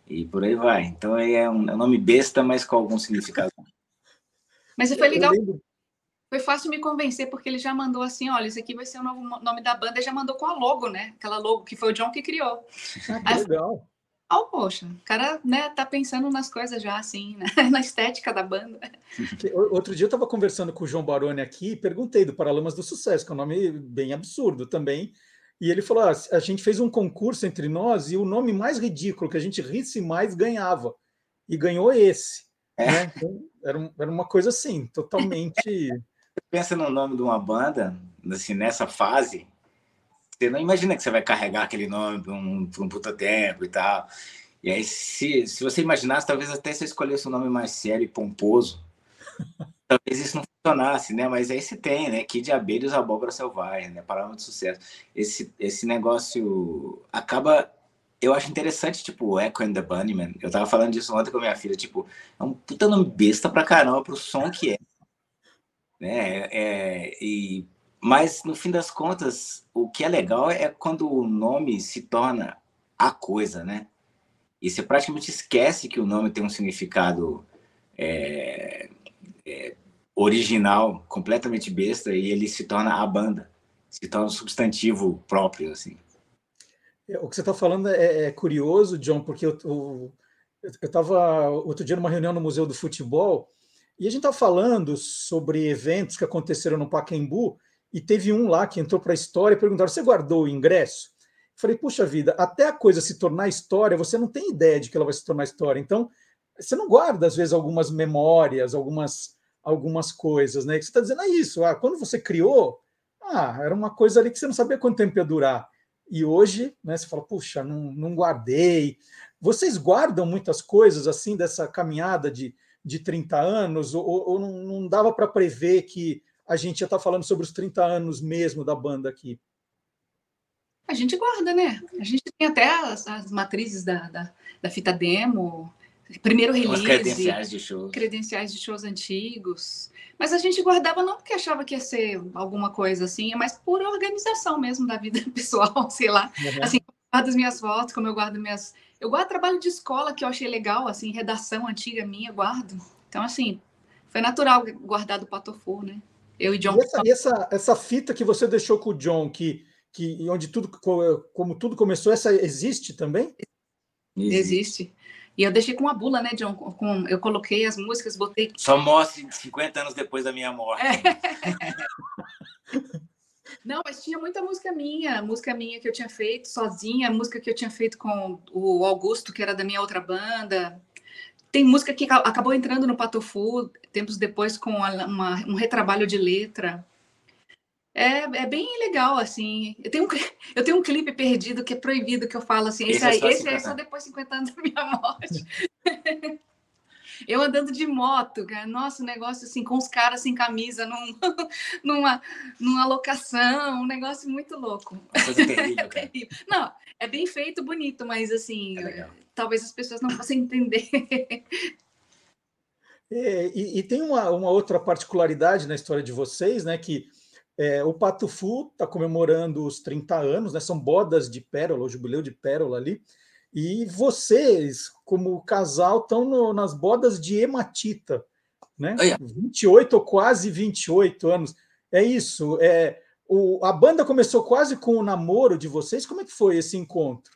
e por aí vai. Então é um, é um nome besta, mas com algum significado. Mas foi legal foi fácil me convencer, porque ele já mandou assim: olha, esse aqui vai ser o novo nome da banda, e já mandou com a logo, né? Aquela logo que foi o John que criou. Ah, que legal. Oh, poxa, o cara né, tá pensando nas coisas já, assim, né? na estética da banda. Outro dia eu estava conversando com o João Baroni aqui e perguntei do Paralamas do Sucesso, que é um nome bem absurdo também. E ele falou: ah, a gente fez um concurso entre nós e o nome mais ridículo que a gente risse mais ganhava. E ganhou esse. É. Né? Então, era, era uma coisa assim, totalmente pensa no nome de uma banda, assim, nessa fase, você não imagina que você vai carregar aquele nome por um, por um puta tempo e tal. E aí, se, se você imaginasse, talvez até você escolhesse um nome mais sério e pomposo, talvez isso não funcionasse, né? Mas aí você tem, né? Kid Abelha e os Abóboras Selvagens, né? Palavra de sucesso. Esse, esse negócio acaba... Eu acho interessante, tipo, Echo and the Bunnyman. Eu tava falando disso ontem com a minha filha, tipo, é um puta nome besta pra caramba pro som que é né? É, e, mas, no fim das contas, o que é legal é quando o nome se torna a coisa, né? E você praticamente esquece que o nome tem um significado é, é, original, completamente besta, e ele se torna a banda, se torna um substantivo próprio, assim. É, o que você está falando é, é, curioso, John, porque eu estava outro dia numa reunião no Museu do Futebol e a gente está falando sobre eventos que aconteceram no Pacaembu e teve um lá que entrou para a história e perguntaram: você guardou o ingresso? Eu falei, puxa vida, até a coisa se tornar história, você não tem ideia de que ela vai se tornar história. Então, você não guarda, às vezes, algumas memórias, algumas, algumas coisas, né? Que você está dizendo, é isso. Ah, quando você criou, ah, era uma coisa ali que você não sabia quanto tempo ia durar. E hoje, né, você fala, puxa, não, não guardei. Vocês guardam muitas coisas assim dessa caminhada de de 30 anos, ou, ou não, não, dava para prever que a gente ia estar tá falando sobre os 30 anos mesmo da banda aqui? A gente guarda, né? A gente tem até as, as matrizes da, da, da, fita demo, primeiro release, credenciais de shows. credenciais de shows antigos. Mas a gente guardava não porque achava que ia ser alguma coisa assim, é mais por organização mesmo da vida pessoal, sei lá. Uhum. Assim, guardo as minhas fotos, como eu guardo minhas eu guardo trabalho de escola que eu achei legal, assim, redação antiga minha, guardo. Então, assim, foi natural guardar do Patofu, né? Eu e John. E essa, essa, essa, fita que você deixou com o John, que, que onde tudo, como tudo começou, essa existe também? Existe. Existe. E eu deixei com a bula, né, John? Com, eu coloquei as músicas, botei. Só mostre 50 anos depois da minha morte. É. Não, mas tinha muita música minha, música minha que eu tinha feito sozinha, música que eu tinha feito com o Augusto, que era da minha outra banda. Tem música que acabou entrando no Patofu tempos depois com uma, um retrabalho de letra. É, é bem legal, assim. Eu tenho, um, eu tenho um clipe perdido que é proibido, que eu falo assim, esse, esse, é, aí, esse é só depois de 50 anos da minha morte. eu andando de moto, cara. Nossa, um negócio assim, com os caras sem camisa, num, numa, numa locação, um negócio muito louco. Coisa terrível, cara. Não, é bem feito, bonito, mas assim, é talvez as pessoas não possam entender. É, e, e, tem uma, uma outra particularidade na história de vocês, né? Que é, o Pato Fu está comemorando os 30 anos, né? São bodas de pérola, o jubileu de pérola ali. E vocês, como casal, estão nas bodas de hematita, né? Oh, yeah. 28 ou quase 28 anos. É isso. É, o, a banda começou quase com o namoro de vocês. Como é que foi esse encontro?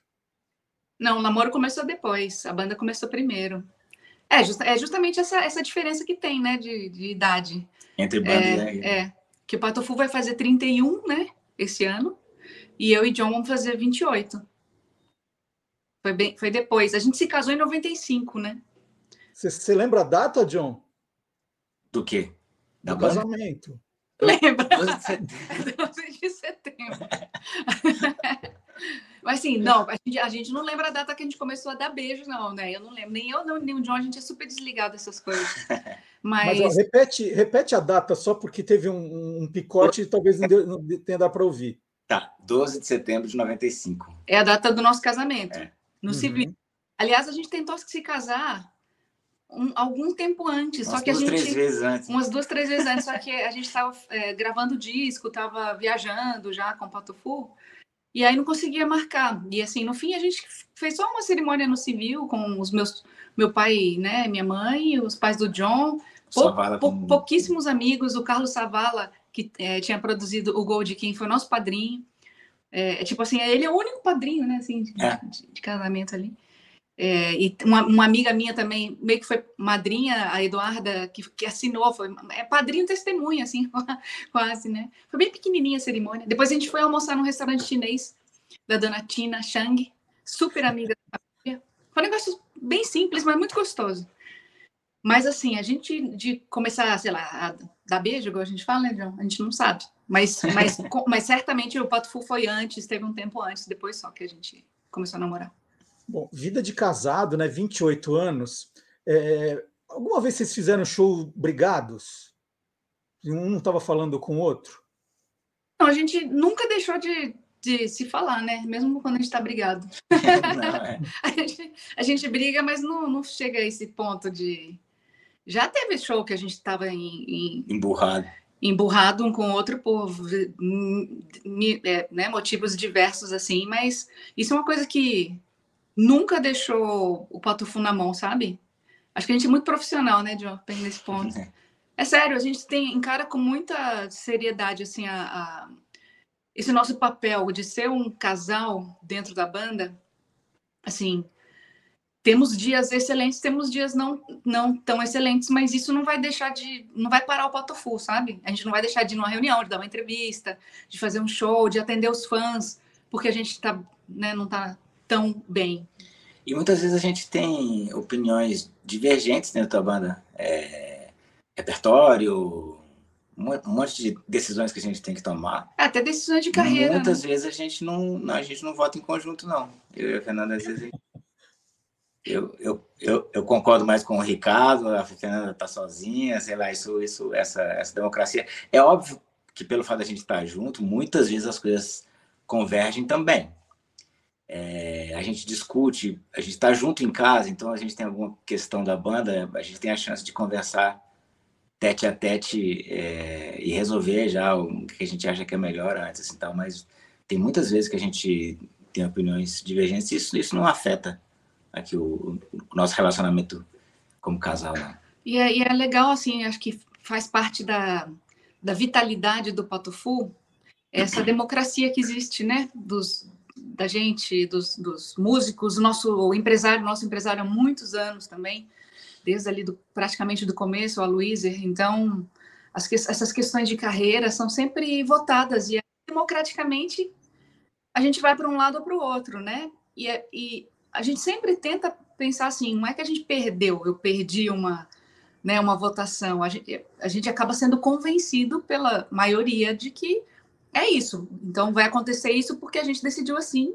Não, o namoro começou depois. A banda começou primeiro. É, just, é justamente essa, essa diferença que tem, né, de, de idade. Entre banda é, e... É, que o Patofu vai fazer 31, né, esse ano, e eu e John vamos fazer 28. Foi, bem, foi depois. A gente se casou em 95, né? Você lembra a data, John? Do quê? Do casamento. Lembra? 12 de setembro. 12 de setembro. Mas assim, não, a gente, a gente, não lembra a data que a gente começou a dar beijo, não, né? Eu não lembro. Nem eu, nem o John, a gente é super desligado dessas coisas. Mas, Mas ó, repete, repete a data só porque teve um, um picote e talvez não, deu, não tenha dado para ouvir. Tá, 12 de setembro de 95. É a data do nosso casamento, é. No uhum. civil. Aliás, a gente tentou se casar um, algum tempo antes, umas só que duas, a gente três vezes antes. umas duas, três vezes antes, só que a gente estava é, gravando disco, estava viajando já com o Patofu, e aí não conseguia marcar. E assim, no fim a gente fez só uma cerimônia no civil com os meus meu pai, né, minha mãe, os pais do John, pou, pou, pouquíssimos amigos, o Carlos Savala que é, tinha produzido o Gold King foi nosso padrinho. É, tipo assim, ele é o único padrinho, né, assim, de, é. de, de casamento ali. É, e uma, uma, amiga minha também, meio que foi madrinha, a Eduarda, que, que assinou, foi é padrinho testemunha, assim, quase, né? Foi bem pequenininha a cerimônia. Depois a gente foi almoçar num restaurante chinês da dona Tina Chang, super amiga da família. Foi um negócio bem simples, mas muito gostoso. Mas assim, a gente de começar, sei lá, a dar beijo, igual a gente fala, né, John? A gente não sabe. Mas, mas, mas certamente o Pato Fu foi antes, teve um tempo antes, depois só que a gente começou a namorar. Bom, vida de casado, né? 28 anos. É, alguma vez vocês fizeram show brigados? Um não estava falando com o outro? Não, a gente nunca deixou de, de se falar, né? Mesmo quando a gente está brigado. Não, é. a, gente, a gente briga, mas não, não chega a esse ponto de. Já teve show que a gente estava em, em. Emburrado. Emburrado um com o outro por é, né, motivos diversos, assim, mas isso é uma coisa que nunca deixou o Patufu na mão, sabe? Acho que a gente é muito profissional, né, John, nesse ponto. É. é sério, a gente tem encara com muita seriedade assim a, a, esse nosso papel de ser um casal dentro da banda. Assim, temos dias excelentes, temos dias não não tão excelentes, mas isso não vai deixar de não vai parar o Patofu, sabe? A gente não vai deixar de ir numa reunião, de dar uma entrevista, de fazer um show, de atender os fãs, porque a gente tá, né, não tá tão bem. E muitas vezes a gente tem opiniões divergentes dentro da banda. É, repertório, um monte de decisões que a gente tem que tomar. É, até decisões de carreira. Muitas né? vezes a gente não, não, a gente não vota em conjunto, não. Eu e a Fernanda, às vezes. Eu, eu, eu, eu, concordo mais com o Ricardo, a Fernanda está sozinha, sei lá, isso, isso, essa, essa democracia. É óbvio que pelo fato de a gente estar junto, muitas vezes as coisas convergem também. É, a gente discute, a gente está junto em casa, então a gente tem alguma questão da banda, a gente tem a chance de conversar tete a tete é, e resolver já o que a gente acha que é melhor antes, assim, tal, mas tem muitas vezes que a gente tem opiniões divergentes e isso, isso não afeta aqui o, o nosso relacionamento como casal. Né? E, é, e é legal, assim, acho que faz parte da, da vitalidade do Patofu essa democracia que existe, né, dos, da gente, dos, dos músicos, nosso empresário, nosso empresário há muitos anos também, desde ali do, praticamente do começo, a Luísa. Então, as essas questões de carreira são sempre votadas e democraticamente a gente vai para um lado ou para o outro, né? E, é, e a gente sempre tenta pensar assim, não é que a gente perdeu, eu perdi uma, né, uma votação. A gente, a gente acaba sendo convencido pela maioria de que é isso. Então vai acontecer isso porque a gente decidiu assim.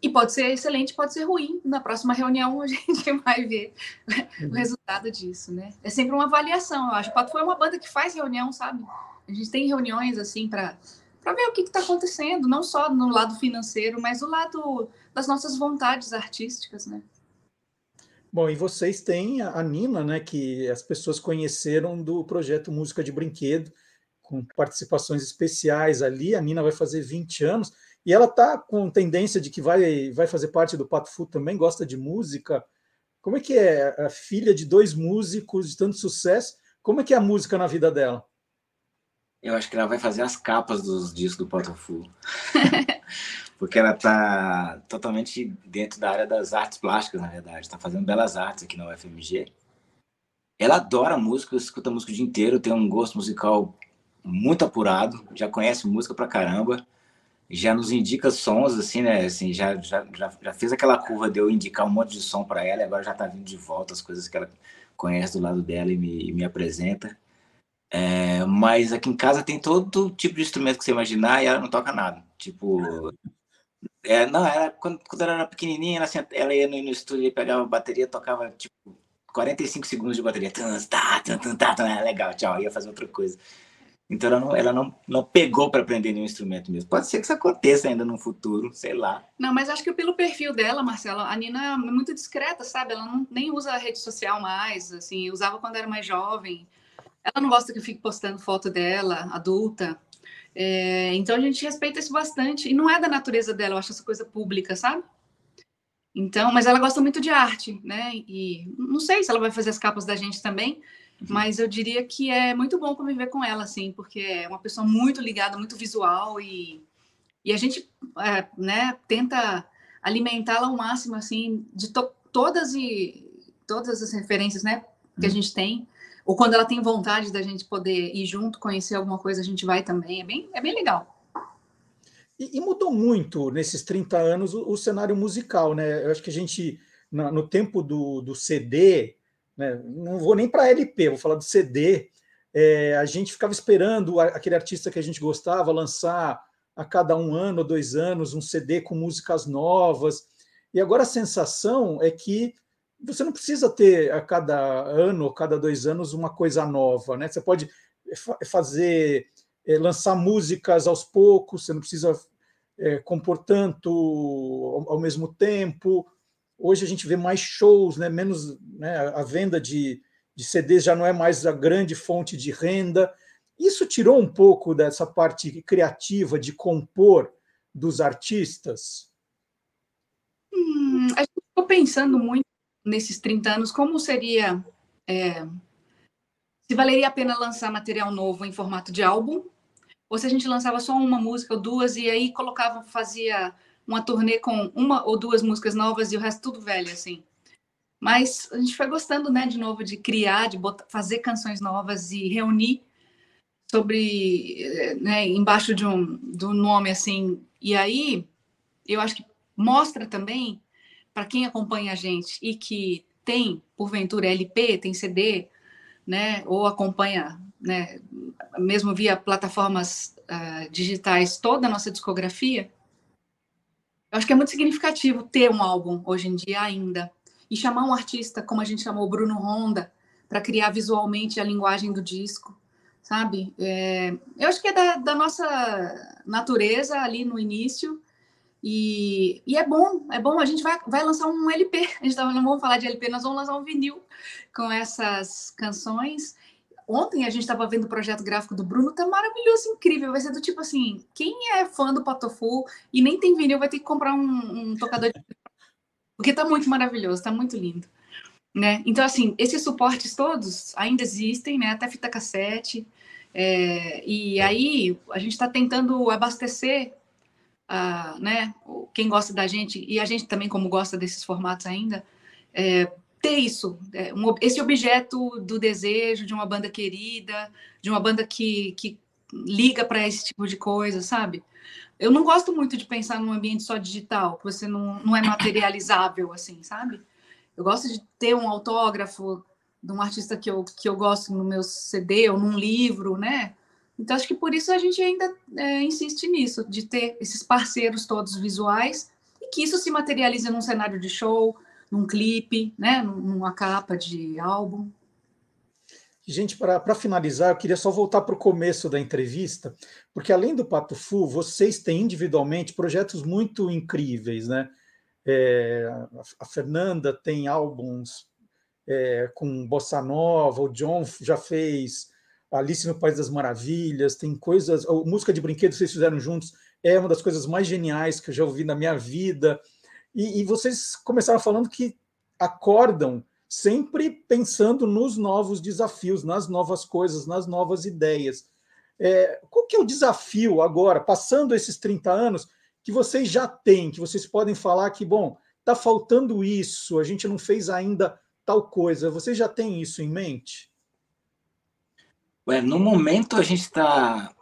E pode ser excelente, pode ser ruim. Na próxima reunião a gente vai ver o resultado disso, né? É sempre uma avaliação, eu acho. O Pato foi uma banda que faz reunião, sabe? A gente tem reuniões assim para para ver o que está acontecendo, não só no lado financeiro, mas do lado das nossas vontades artísticas, né? Bom, e vocês têm a Nina, né, que as pessoas conheceram do projeto Música de Brinquedo, com participações especiais ali. A Nina vai fazer 20 anos e ela está com tendência de que vai, vai fazer parte do Pato Fu também, gosta de música. Como é que é a filha de dois músicos de tanto sucesso? Como é que é a música na vida dela? Eu acho que ela vai fazer as capas dos discos do Fu. Porque ela está totalmente dentro da área das artes plásticas, na verdade. Está fazendo belas artes aqui na UFMG. Ela adora música, escuta música o dia inteiro, tem um gosto musical muito apurado, já conhece música pra caramba, já nos indica sons, assim, né? Assim, já, já, já, já fez aquela curva de eu indicar um monte de som para ela e agora já tá vindo de volta as coisas que ela conhece do lado dela e me, e me apresenta. É, mas aqui em casa tem todo tipo de instrumento que você imaginar e ela não toca nada. Tipo. É, não, ela, quando, quando ela era pequenininha, ela, ela ia no, no estúdio e pegava bateria, tocava tipo 45 segundos de bateria. Tá, tá, tá, tá, legal, tchau, ia fazer outra coisa. Então ela não, ela não, não pegou para aprender nenhum instrumento mesmo. Pode ser que isso aconteça ainda no futuro, sei lá. Não, mas acho que pelo perfil dela, Marcela, a Nina é muito discreta, sabe? Ela não, nem usa rede social mais, assim, usava quando era mais jovem. Ela não gosta que eu fique postando foto dela, adulta. É, então a gente respeita isso bastante. E não é da natureza dela, eu acho essa coisa pública, sabe? Então, mas ela gosta muito de arte, né? E não sei se ela vai fazer as capas da gente também, Uhum. Mas eu diria que é muito bom conviver com ela, assim, porque é uma pessoa muito ligada, muito visual e, e a gente é, né, tenta alimentá-la ao máximo, assim, de to todas e todas as referências, né, que a uhum. gente tem. Ou quando ela tem vontade da gente poder ir junto, conhecer alguma coisa, a gente vai também. É bem, é bem legal. E, e mudou muito nesses 30 anos o, o, cenário musical, né? Eu acho que a gente, na, no tempo do, do CD, né? não vou nem para LP, vou falar do CD. É, a gente ficava esperando aquele artista que a gente gostava lançar a cada um ano ou dois anos um CD com músicas novas. E agora a sensação é que você não precisa ter a cada ano ou cada dois anos uma coisa nova, né? Você pode fazer, é, lançar músicas aos poucos, você não precisa é, compor tanto ao mesmo tempo. Hoje a gente vê mais shows, né? menos né? a venda de, de CDs já não é mais a grande fonte de renda. Isso tirou um pouco dessa parte criativa de compor dos artistas? Hum, a gente ficou pensando muito nesses 30 anos como seria. É, se valeria a pena lançar material novo em formato de álbum, ou se a gente lançava só uma música ou duas e aí colocava, fazia uma turnê com uma ou duas músicas novas e o resto tudo velho, assim. Mas a gente foi gostando, né, de novo, de criar, de botar, fazer canções novas e reunir sobre, né, embaixo de um, do nome, assim. E aí, eu acho que mostra também, para quem acompanha a gente e que tem, porventura, LP, tem CD, né, ou acompanha, né, mesmo via plataformas uh, digitais, toda a nossa discografia, eu acho que é muito significativo ter um álbum hoje em dia ainda e chamar um artista como a gente chamou o Bruno Honda para criar visualmente a linguagem do disco, sabe? É, eu acho que é da, da, nossa natureza ali no início e, e, é bom, é bom. A gente vai, vai lançar um LP. A gente não vamos falar de LP, nós vamos lançar um vinil com essas canções Ontem a gente estava vendo o projeto gráfico do Bruno, tá maravilhoso, incrível. Vai ser do tipo assim: quem é fã do Patofu e nem tem vinil vai ter que comprar um, um tocador de. Porque tá muito maravilhoso, tá muito lindo. Né? Então, assim, esses suportes todos ainda existem, né? Até fita cassete. É, e aí a gente está tentando abastecer uh, né, quem gosta da gente, e a gente também, como gosta desses formatos ainda, é, ter isso, é, um, esse objeto do desejo de uma banda querida, de uma banda que, que liga para esse tipo de coisa, sabe? Eu não gosto muito de pensar num ambiente só digital, que você não, não é materializável, assim, sabe? Eu gosto de ter um autógrafo de um artista que eu, que eu gosto no meu CD ou num livro, né? Então, acho que por isso a gente ainda é, insiste nisso, de ter esses parceiros todos visuais e que isso se materialize num cenário de show, num clipe, né? numa capa de álbum. Gente, para finalizar, eu queria só voltar para o começo da entrevista, porque além do Pato Fu, vocês têm individualmente projetos muito incríveis, né? É, a Fernanda tem álbuns é, com bossa nova, o John já fez Alice no País das Maravilhas, tem coisas, música de brinquedo que vocês fizeram juntos é uma das coisas mais geniais que eu já ouvi na minha vida. E, e vocês começaram falando que acordam sempre pensando nos novos desafios, nas novas coisas, nas novas ideias. É, qual que é o desafio agora, passando esses 30 anos, que vocês já têm, que vocês podem falar que, bom, está faltando isso, a gente não fez ainda tal coisa. Vocês já têm isso em mente? Ué, no momento a gente está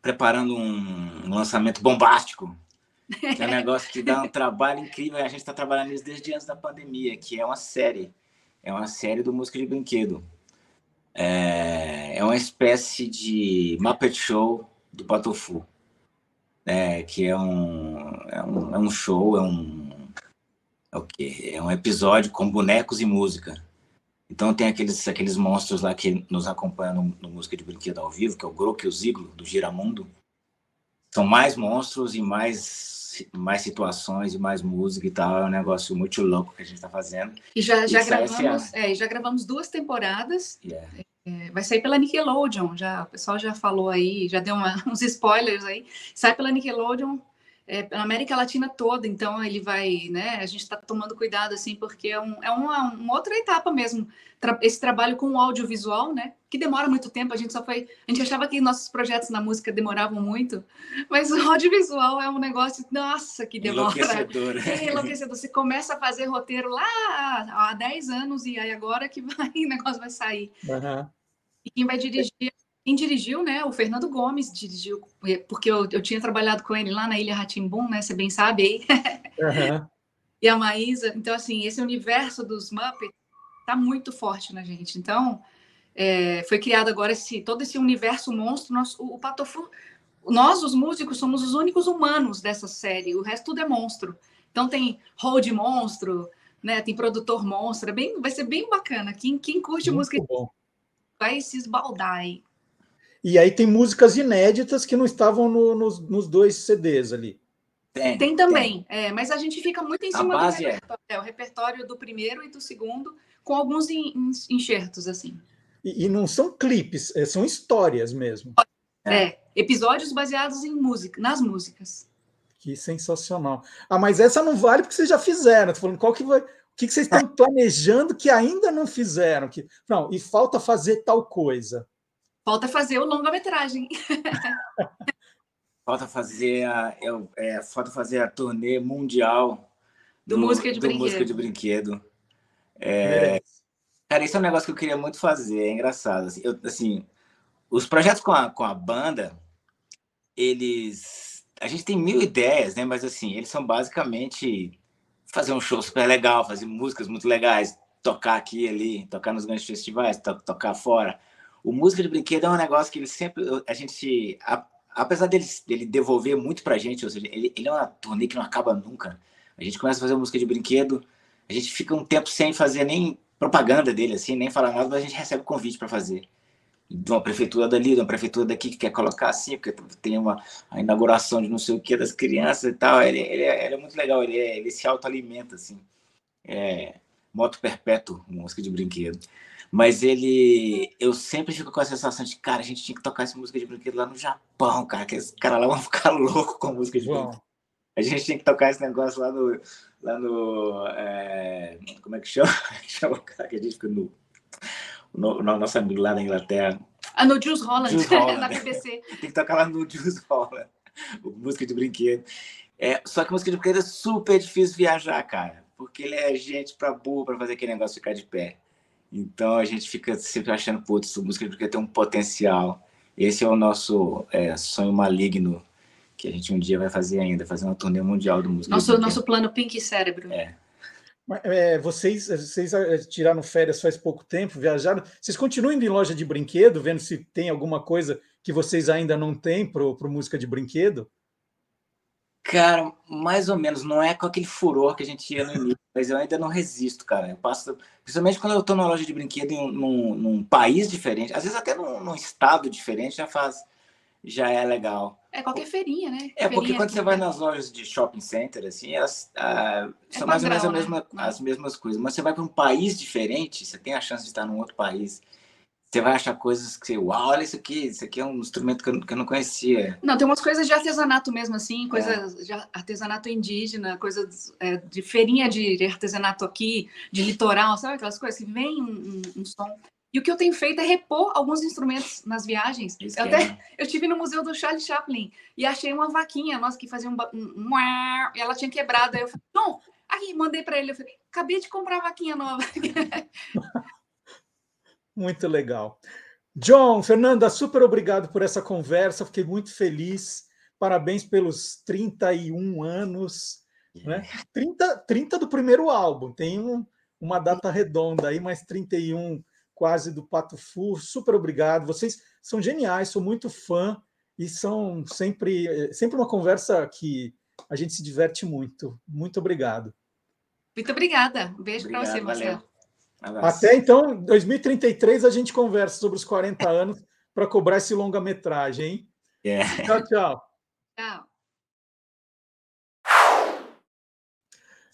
preparando um lançamento bombástico. Que é um negócio que dá um trabalho incrível. A gente está trabalhando isso desde antes da pandemia, que é uma série. É uma série do Música de Brinquedo. É, é uma espécie de Muppet Show do Patofu. É, que é um, é um, é um show, é um, é o quê? É um episódio com bonecos e música. Então tem aqueles, aqueles monstros lá que nos acompanham no, no Música de Brinquedo ao vivo, que é o Grok e o Ziglo, do Giramundo. São mais monstros e mais, mais situações e mais música e tal. É um negócio muito louco que a gente está fazendo. E já, já, gravamos, é, já gravamos duas temporadas. Yeah. É, vai sair pela Nickelodeon, já, o pessoal já falou aí, já deu uma, uns spoilers aí. Sai pela Nickelodeon é, na América Latina toda, então ele vai, né? A gente está tomando cuidado assim, porque é, um, é uma, uma, outra etapa mesmo. Tra esse trabalho com o audiovisual, né? Que demora muito tempo. A gente só foi, a gente achava que nossos projetos na música demoravam muito, mas o audiovisual é um negócio, nossa, que demora. Enlouquecedor. É enlouquecedor. Você começa a fazer roteiro lá há 10 anos e aí agora que vai, o negócio vai sair. Uhum. E quem vai dirigir quem dirigiu, né? O Fernando Gomes dirigiu, porque eu, eu tinha trabalhado com ele lá na Ilha Ratimbum, né? Você bem sabe aí. Uhum. e a Maísa. Então, assim, esse universo dos Muppets tá muito forte na gente. Então, é, foi criado agora esse, todo esse universo monstro. Nós, o, o Patofu, nós, os músicos, somos os únicos humanos dessa série. O resto tudo é monstro. Então, tem hold monstro, né? Tem produtor monstro. É bem, vai ser bem bacana. Quem, quem curte muito música bom. vai se esbaldar aí. E aí tem músicas inéditas que não estavam no, nos, nos, dois CDs ali. Tem, tem também, tem. É, mas a gente fica muito em cima do é. repertório, é. o repertório do primeiro e do segundo, com alguns enxertos, assim. E, e não são clipes, é, são histórias mesmo. É, episódios baseados em música, nas músicas. Que sensacional. Ah, mas essa não vale porque vocês já fizeram. Tô falando qual que vai. O que, que vocês estão planejando que ainda não fizeram? Que, não, e falta fazer tal coisa. Falta fazer o longa-metragem. falta fazer a, é, é, falta fazer a turnê mundial do, do música de do brinquedo. Música de brinquedo. É, cara, isso é um negócio que eu queria muito fazer. É engraçado. Assim, eu, assim os projetos com a, com a banda, eles, a gente tem mil ideias, né? Mas assim, eles são basicamente fazer um show super legal, fazer músicas muito legais, tocar aqui e ali, tocar nos grandes festivais, to, tocar fora o música de brinquedo é um negócio que ele sempre. A gente. A, apesar dele, dele devolver muito pra gente, ou seja, ele, ele é uma turnê que não acaba nunca. A gente começa a fazer música de brinquedo, a gente fica um tempo sem fazer nem propaganda dele, assim, nem falar nada, mas a gente recebe convite para fazer. De uma prefeitura dali, de uma prefeitura daqui que quer colocar assim, porque tem uma a inauguração de não sei o que das crianças e tal. Ele, ele, é, ele é muito legal, ele, é, ele se autoalimenta, assim. É, moto perpétuo, música de brinquedo. Mas ele. Eu sempre fico com a sensação de, cara, a gente tinha que tocar essa música de brinquedo lá no Japão, cara, que os caras lá vão ficar loucos com a música de brinquedo. A gente tinha que tocar esse negócio lá no. Lá no é, como é que chama? chama cara que a gente fica no, no, no. Nosso amigo lá na Inglaterra. Ah, no Juice Holland, Juice Holland na BBC. Tem que tocar lá no Juice Holland, música de brinquedo. É, só que música de brinquedo é super difícil viajar, cara. Porque ele é gente pra burro pra fazer aquele negócio ficar de pé. Então a gente fica sempre achando, putz, música de brinquedo tem um potencial. Esse é o nosso é, sonho maligno que a gente um dia vai fazer ainda, fazer uma turnê mundial do música. Nosso, nosso plano Pink Cérebro. É. É, vocês, vocês eh, tiraram férias faz pouco tempo, viajaram. Vocês continuam indo em loja de brinquedo, vendo se tem alguma coisa que vocês ainda não têm para música de brinquedo? Cara, mais ou menos. Não é com aquele furor que a gente ia no início, mas eu ainda não resisto, cara. Eu passo, principalmente quando eu estou numa loja de brinquedo em um, num, num, país diferente, às vezes até num, num estado diferente, já faz já é legal. É qualquer feirinha, né? É, porque quando você vai nas lojas de shopping center, assim, elas ah, é são mais ou menos né? mesma, as mesmas coisas. Mas você vai para um país diferente, você tem a chance de estar num outro país. Você vai achar coisas que você, uau, olha isso aqui, isso aqui é um instrumento que eu, que eu não conhecia. Não, tem umas coisas de artesanato mesmo, assim, coisas é. de artesanato indígena, coisas é, de feirinha de artesanato aqui, de litoral, sabe aquelas coisas que vem um, um, um som. E o que eu tenho feito é repor alguns instrumentos nas viagens. eu, até, é. eu estive no museu do Charlie Chaplin e achei uma vaquinha nossa que fazia um, um, um e ela tinha quebrado. Aí eu falei, John, aqui, mandei para ele. Eu falei, acabei de comprar a vaquinha nova. muito legal. John, Fernanda, super obrigado por essa conversa. Fiquei muito feliz. Parabéns pelos 31 anos. Né? 30, 30 do primeiro álbum. Tem um, uma data redonda aí, mas 31 quase do Pato Fu. Super obrigado. Vocês são geniais, sou muito fã e são sempre, eh, sempre uma conversa que a gente se diverte muito. Muito obrigado. Muito obrigada. Um beijo para você, Marcelo. Até então, 2033, a gente conversa sobre os 40 anos para cobrar esse longa-metragem, hein? Yeah. É. Tchau, tchau. Tchau.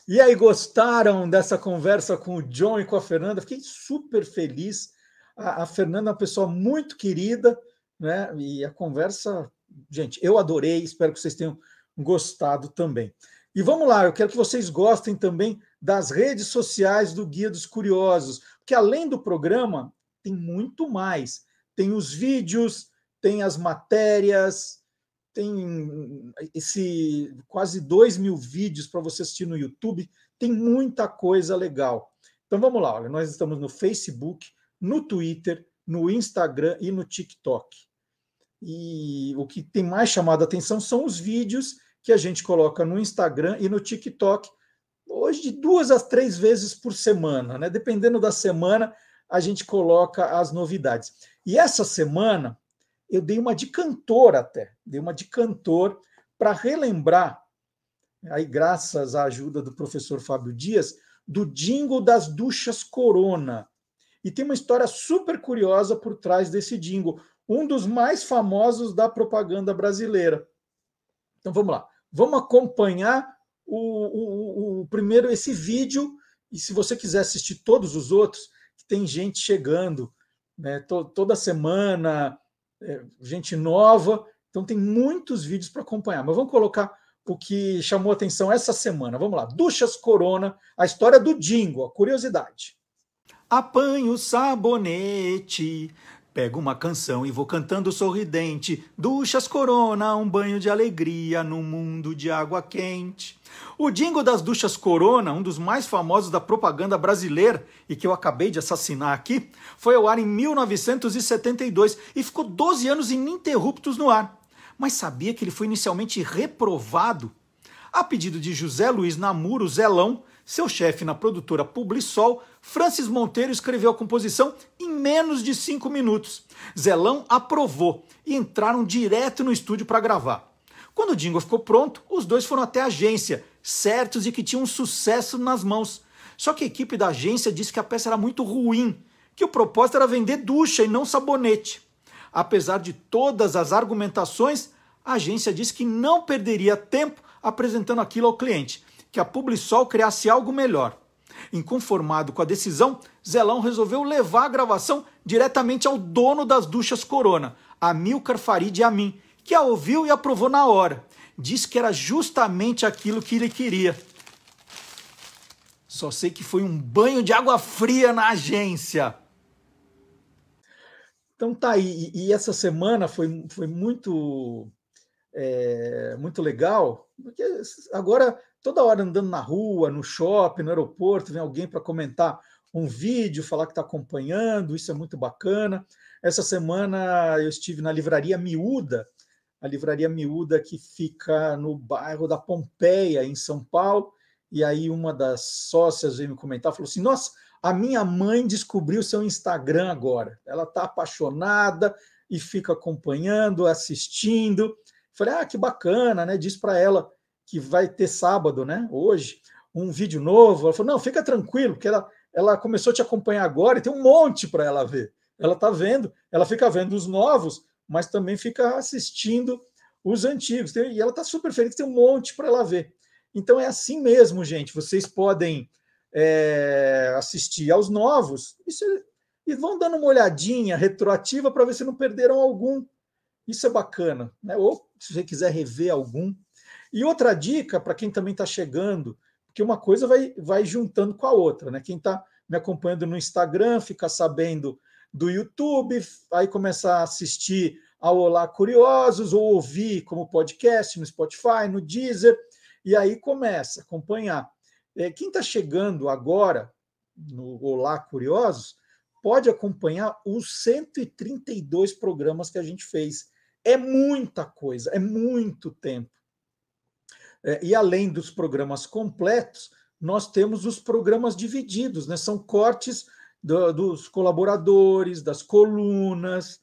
E aí, gostaram dessa conversa com o John e com a Fernanda? Fiquei super feliz. A, a, Fernanda é uma pessoa muito querida, né? E a conversa, gente, eu adorei, espero que vocês tenham gostado também. E vamos lá, eu quero que vocês gostem também das redes sociais do Guia dos Curiosos, porque além do programa, tem muito mais. Tem os vídeos, tem as matérias, tem esse quase dois mil vídeos para você assistir no YouTube, tem muita coisa legal. Então vamos lá, olha, nós estamos no Facebook, no Twitter, no Instagram e no TikTok. E o que tem mais chamado a atenção são os vídeos que a gente coloca no Instagram e no TikTok, hoje de duas a três vezes por semana, né? Dependendo da semana, a gente coloca as novidades. E essa semana eu dei uma de cantor até, dei uma de cantor para relembrar, aí graças à ajuda do professor Fábio Dias, do jingle das duchas Corona. E tem uma história super curiosa por trás desse jingle, um dos mais famosos da propaganda brasileira. Então vamos lá, vamos acompanhar o, o, o primeiro esse vídeo e se você quiser assistir todos os outros, tem gente chegando né, to, toda semana, é, gente nova. Então tem muitos vídeos para acompanhar. Mas vamos colocar o que chamou atenção essa semana. Vamos lá. Duchas Corona, a história do Dingo, a curiosidade. Apanho sabonete, pego uma canção e vou cantando sorridente. Duchas Corona, um banho de alegria no mundo de água quente. O Dingo das Duchas Corona, um dos mais famosos da propaganda brasileira e que eu acabei de assassinar aqui, foi ao ar em 1972 e ficou 12 anos ininterruptos no ar. Mas sabia que ele foi inicialmente reprovado? A pedido de José Luiz Namuro Zelão, seu chefe na produtora Publisol, Francis Monteiro escreveu a composição em menos de cinco minutos. Zelão aprovou e entraram direto no estúdio para gravar. Quando o jingle ficou pronto, os dois foram até a agência, certos de que tinham um sucesso nas mãos. Só que a equipe da agência disse que a peça era muito ruim, que o propósito era vender ducha e não sabonete. Apesar de todas as argumentações, a agência disse que não perderia tempo apresentando aquilo ao cliente, que a Publisol criasse algo melhor. Inconformado com a decisão, Zelão resolveu levar a gravação diretamente ao dono das duchas Corona, Amilcar Farid Amin, que a ouviu e aprovou na hora. Disse que era justamente aquilo que ele queria. Só sei que foi um banho de água fria na agência. Então tá aí. E essa semana foi, foi muito é, muito legal, porque agora, toda hora andando na rua, no shopping, no aeroporto, vem alguém para comentar um vídeo, falar que está acompanhando, isso é muito bacana. Essa semana eu estive na Livraria Miúda, a Livraria Miúda que fica no bairro da Pompeia, em São Paulo, e aí uma das sócias veio me comentar, falou assim, nossa, a minha mãe descobriu seu Instagram agora, ela está apaixonada e fica acompanhando, assistindo, Falei, ah, que bacana, né? Diz para ela que vai ter sábado, né? Hoje, um vídeo novo. Ela falou, não, fica tranquilo, porque ela, ela começou a te acompanhar agora e tem um monte para ela ver. Ela está vendo, ela fica vendo os novos, mas também fica assistindo os antigos. E ela está super feliz, tem um monte para ela ver. Então é assim mesmo, gente. Vocês podem é, assistir aos novos e, e vão dando uma olhadinha retroativa para ver se não perderam algum. Isso é bacana, né? Ou se você quiser rever algum. E outra dica para quem também está chegando, porque uma coisa vai, vai juntando com a outra, né? Quem está me acompanhando no Instagram fica sabendo do YouTube, aí começar a assistir ao Olá Curiosos, ou ouvir como podcast no Spotify, no Deezer, e aí começa a acompanhar. É, quem está chegando agora no Olá Curiosos pode acompanhar os 132 programas que a gente fez é muita coisa, é muito tempo. É, e além dos programas completos, nós temos os programas divididos, né? São cortes do, dos colaboradores, das colunas,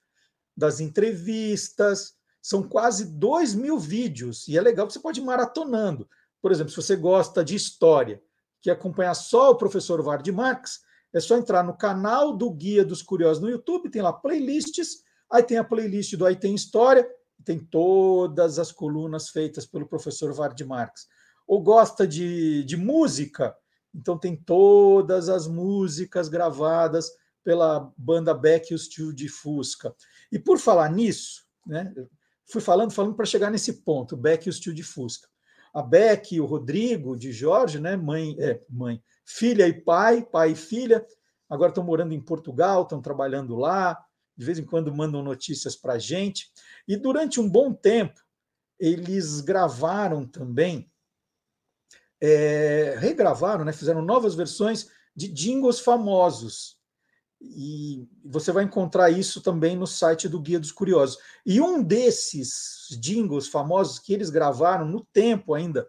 das entrevistas. São quase dois mil vídeos, e é legal que você pode ir maratonando. Por exemplo, se você gosta de história, que acompanhar só o professor Vard Marx, é só entrar no canal do Guia dos Curiosos no YouTube, tem lá playlists Aí tem a playlist do Aí Tem História, tem todas as colunas feitas pelo professor Vard Marx. Ou gosta de, de música, então tem todas as músicas gravadas pela banda Beck e os Tio de Fusca. E por falar nisso, né, fui falando, falando para chegar nesse ponto, Beck e os Tio de Fusca. A Beck e o Rodrigo de Jorge, né, mãe, é, mãe, filha e pai, pai e filha, agora estão morando em Portugal, estão trabalhando lá, de vez em quando mandam notícias para a gente. E durante um bom tempo, eles gravaram também, é, regravaram, né, fizeram novas versões de jingles famosos. E você vai encontrar isso também no site do Guia dos Curiosos. E um desses jingles famosos que eles gravaram no tempo ainda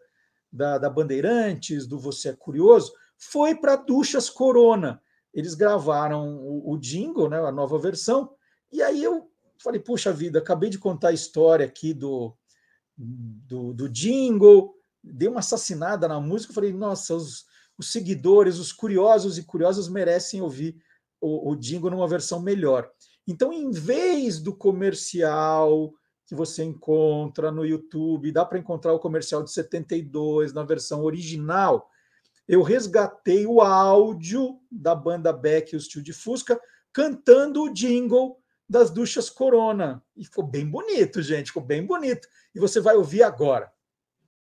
da, da Bandeirantes, do Você é Curioso, foi para Duchas Corona. Eles gravaram o, o jingle, né, a nova versão, e aí eu falei, puxa vida, acabei de contar a história aqui do, do, do jingle, dei uma assassinada na música, falei, nossa, os, os seguidores, os curiosos e curiosas merecem ouvir o, o jingle numa versão melhor. Então, em vez do comercial que você encontra no YouTube, dá para encontrar o comercial de 72 na versão original, eu resgatei o áudio da banda Beck e os Tio de Fusca cantando o jingle das duchas Corona. E ficou bem bonito, gente, ficou bem bonito. E você vai ouvir agora.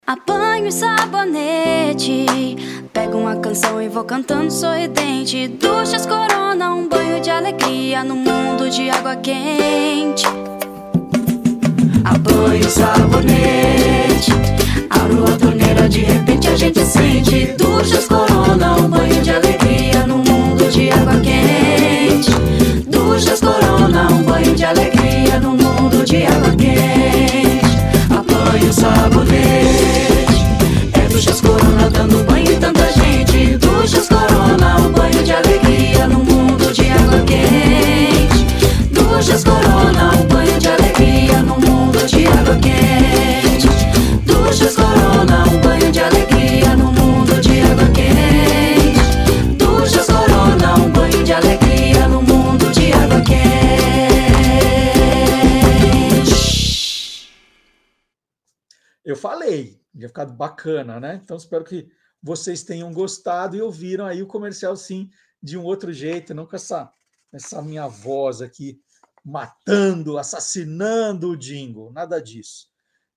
Apanho sabonete, pego uma canção e vou cantando sorridente. Duchas Corona, um banho de alegria no mundo de água quente. Apanho sabonete, abro a torneira, de repente a gente sente. Duchas Corona, um banho de alegria ia ficar bacana, né? Então espero que vocês tenham gostado e ouviram aí o comercial sim de um outro jeito, não com essa, essa minha voz aqui matando, assassinando o jingle, nada disso.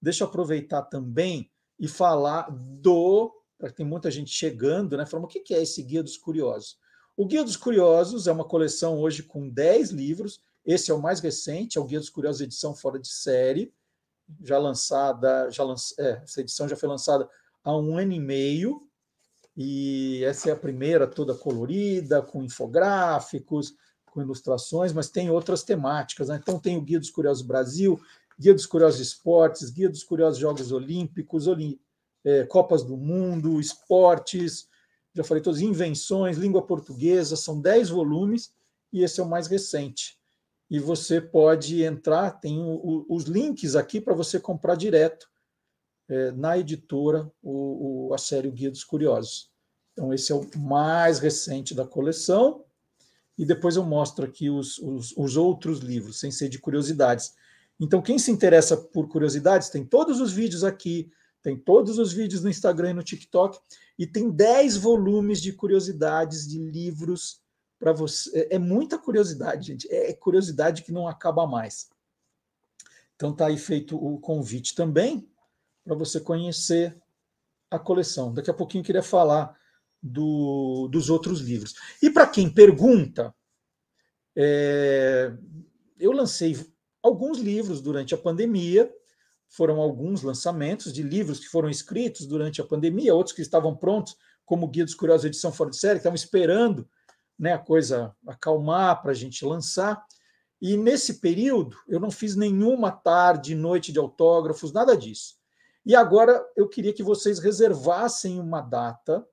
Deixa eu aproveitar também e falar do, tem muita gente chegando, né? Falando o que é esse Guia dos Curiosos. O Guia dos Curiosos é uma coleção hoje com 10 livros. Esse é o mais recente, é o Guia dos Curiosos edição fora de série. Já lançada, já lanç, é, essa edição já foi lançada há um ano e meio, e essa é a primeira toda colorida, com infográficos, com ilustrações, mas tem outras temáticas. Né? Então tem o Guia dos Curiosos Brasil, Guia dos Curiosos Esportes, Guia dos Curiosos Jogos Olímpicos, Olim... é, Copas do Mundo, Esportes, já falei todos, Invenções, Língua Portuguesa, são 10 volumes, e esse é o mais recente. E você pode entrar, tem o, os links aqui para você comprar direto é, na editora o, o, a série o Guia dos Curiosos. Então, esse é o mais recente da coleção. E depois eu mostro aqui os, os, os outros livros, sem ser de curiosidades. Então, quem se interessa por curiosidades, tem todos os vídeos aqui, tem todos os vídeos no Instagram e no TikTok, e tem 10 volumes de curiosidades de livros para você. É, é muita curiosidade, gente. É, é curiosidade que não acaba mais. Então tá aí feito o convite também para você conhecer a coleção. Daqui a pouquinho eu queria falar do, dos outros livros. E para quem pergunta, é, eu lancei alguns livros durante a pandemia, foram alguns lançamentos de livros que foram escritos durante a pandemia, outros que estavam prontos, como Guia dos Curiosos edição fora de série, que estavam esperando né, a coisa acalmar para a gente lançar. E nesse período eu não fiz nenhuma tarde, noite de autógrafos, nada disso. E agora eu queria que vocês reservassem uma data,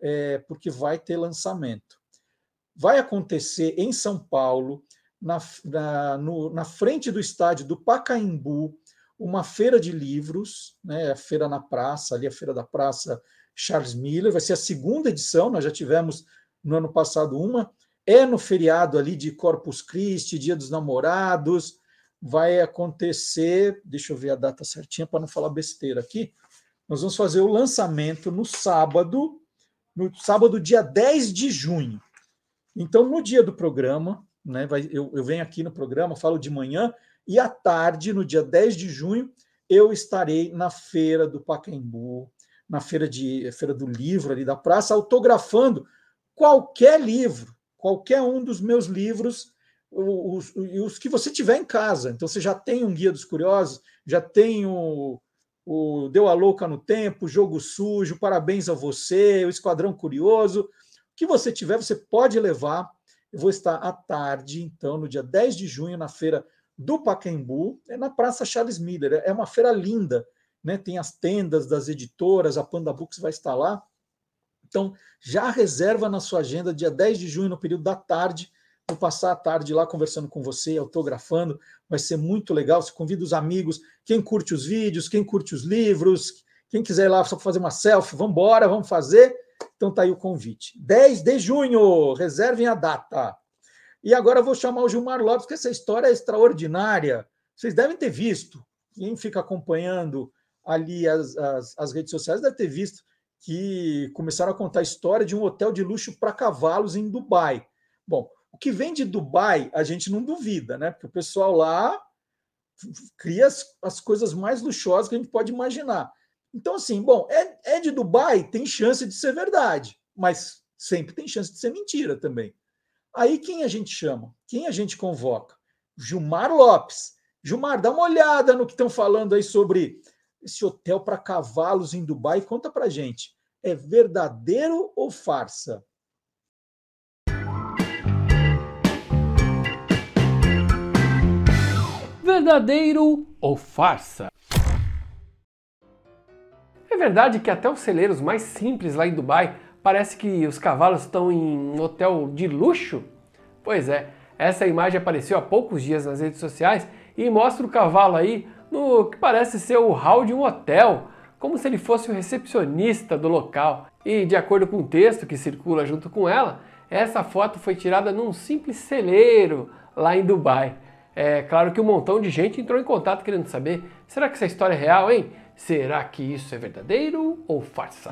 é, porque vai ter lançamento. Vai acontecer em São Paulo, na, na, no, na frente do estádio do Pacaembu, uma feira de livros, né, a feira na praça, ali a feira da praça Charles Miller, vai ser a segunda edição, nós já tivemos no ano passado uma, é no feriado ali de Corpus Christi, Dia dos Namorados, vai acontecer, deixa eu ver a data certinha para não falar besteira aqui, nós vamos fazer o lançamento no sábado, no sábado, dia 10 de junho. Então, no dia do programa, né, vai, eu, eu venho aqui no programa, falo de manhã, e à tarde, no dia 10 de junho, eu estarei na feira do Pacaembu, na feira, de, feira do livro ali da praça, autografando qualquer livro, qualquer um dos meus livros, os, os, que você tiver em casa. Então, você já tem um Guia dos Curiosos, já tem o, o Deu a Louca no Tempo, Jogo Sujo, Parabéns a Você, o Esquadrão Curioso. O que você tiver, você pode levar. Eu vou estar à tarde, então, no dia 10 de junho, na feira do Pacaembu, é na Praça Charles Miller. É uma feira linda, né? Tem as tendas das editoras, a Panda Books vai estar lá. Então, já reserva na sua agenda, dia 10 de junho, no período da tarde. Vou passar a tarde lá conversando com você, autografando. Vai ser muito legal. Você convida os amigos, quem curte os vídeos, quem curte os livros, quem quiser ir lá só fazer uma selfie, vamos embora, vamos fazer. Então tá aí o convite. 10 de junho, reservem a data. E agora eu vou chamar o Gilmar Lopes, que essa história é extraordinária. Vocês devem ter visto. Quem fica acompanhando ali as, as, as redes sociais deve ter visto que começaram a contar a história de um hotel de luxo para cavalos em Dubai. Bom, o que vem de Dubai a gente não duvida, né? Porque o pessoal lá cria as, as coisas mais luxuosas que a gente pode imaginar. Então, assim, bom, é, é de Dubai, tem chance de ser verdade, mas sempre tem chance de ser mentira também. Aí quem a gente chama? Quem a gente convoca? Gilmar Lopes. Gilmar, dá uma olhada no que estão falando aí sobre esse hotel para cavalos em Dubai. Conta para gente. É verdadeiro ou farsa? Verdadeiro ou farsa? É verdade que até os celeiros mais simples lá em Dubai parece que os cavalos estão em um hotel de luxo? Pois é, essa imagem apareceu há poucos dias nas redes sociais e mostra o cavalo aí no que parece ser o hall de um hotel, como se ele fosse o recepcionista do local. E de acordo com o texto que circula junto com ela, essa foto foi tirada num simples celeiro lá em Dubai. É claro que um montão de gente entrou em contato querendo saber: será que essa história é real, hein? Será que isso é verdadeiro ou farsa?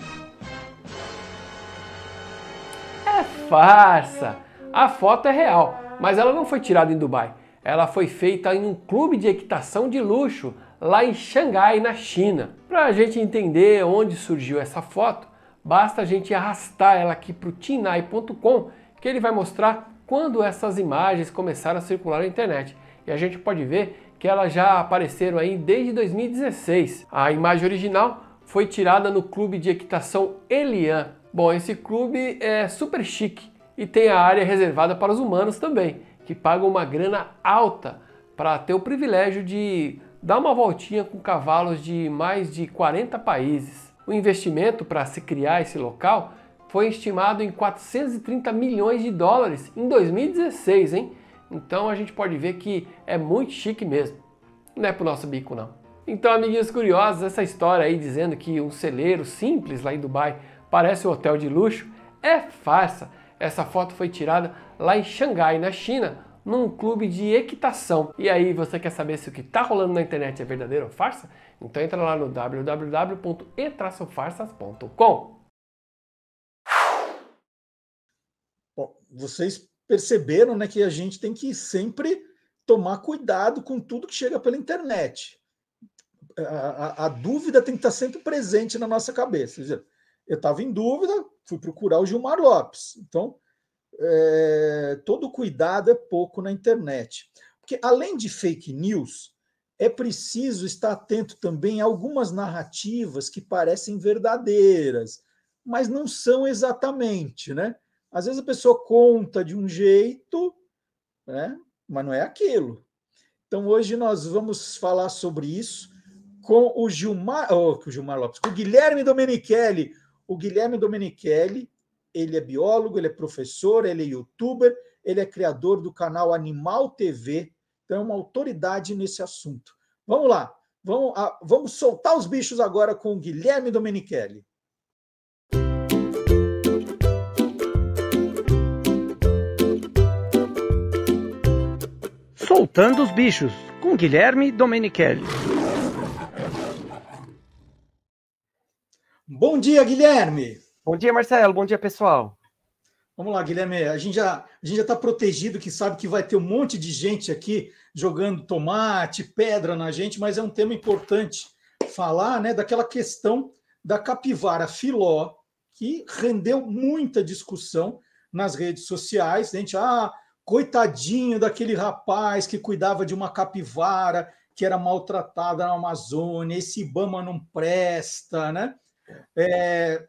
É farsa! A foto é real, mas ela não foi tirada em Dubai. Ela foi feita em um clube de equitação de luxo lá em Xangai, na China. Para a gente entender onde surgiu essa foto, basta a gente arrastar ela aqui para o tinai.com que ele vai mostrar quando essas imagens começaram a circular na internet. E a gente pode ver que elas já apareceram aí desde 2016. A imagem original foi tirada no clube de equitação Elian. Bom, esse clube é super chique e tem a área reservada para os humanos também, que pagam uma grana alta para ter o privilégio de dar uma voltinha com cavalos de mais de 40 países. O investimento para se criar esse local foi estimado em 430 milhões de dólares em 2016, hein? Então a gente pode ver que é muito chique mesmo. Não é pro nosso bico, não. Então, amiguinhos curiosos, essa história aí dizendo que um celeiro simples lá em Dubai parece um hotel de luxo é farsa. Essa foto foi tirada lá em Xangai, na China, num clube de equitação. E aí, você quer saber se o que está rolando na internet é verdadeiro ou farsa? Então entra lá no www.e-farsas.com. Bom, vocês perceberam né, que a gente tem que sempre tomar cuidado com tudo que chega pela internet. A, a, a dúvida tem que estar sempre presente na nossa cabeça. Eu estava em dúvida, fui procurar o Gilmar Lopes. Então, é, todo cuidado é pouco na internet. Porque além de fake news, é preciso estar atento também a algumas narrativas que parecem verdadeiras, mas não são exatamente, né? Às vezes a pessoa conta de um jeito, né? mas não é aquilo. Então hoje nós vamos falar sobre isso com o Gilmar, oh, o Gilmar Lopes, com o Guilherme Domenichelli. O Guilherme Domenichelli, ele é biólogo, ele é professor, ele é youtuber, ele é criador do canal Animal TV, então é uma autoridade nesse assunto. Vamos lá, vamos, ah, vamos soltar os bichos agora com o Guilherme Domenichelli. Soltando os bichos com Guilherme Domenichelli. Bom dia, Guilherme. Bom dia, Marcelo. Bom dia, pessoal. Vamos lá, Guilherme. A gente já a gente já está protegido, que sabe que vai ter um monte de gente aqui jogando tomate, pedra na gente, mas é um tema importante falar, né, daquela questão da capivara filó que rendeu muita discussão nas redes sociais. A gente, ah, coitadinho daquele rapaz que cuidava de uma capivara que era maltratada na Amazônia, esse Ibama não presta, né? É,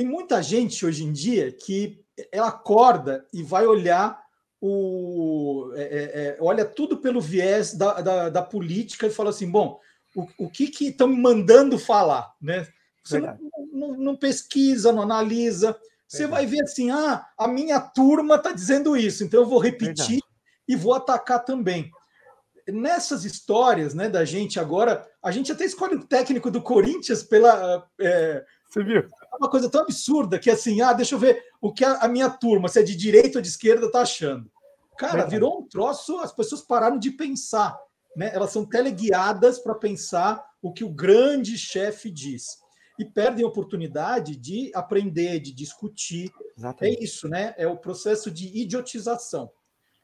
tem muita gente hoje em dia que ela acorda e vai olhar o é, é, é olha tudo pelo viés da, da, da, política e fala assim, bom, o, o que que estão mandando falar, né? Você não, não, não, pesquisa, não analisa, você vai ver assim, ah, a minha turma está dizendo isso, então eu vou repetir Verdade. e vou atacar também. Nessas histórias, né, da gente agora, a gente até escolhe o técnico do Corinthians pela. É, Você viu? É uma coisa tão absurda que assim, ah, deixa eu ver o que a, a minha turma, se é de direita ou de esquerda, está achando. Cara, virou um troço, as pessoas pararam de pensar, né? Elas são teleguiadas para pensar o que o grande chefe diz e perdem a oportunidade de aprender, de discutir. Exatamente. É isso, né? É o processo de idiotização.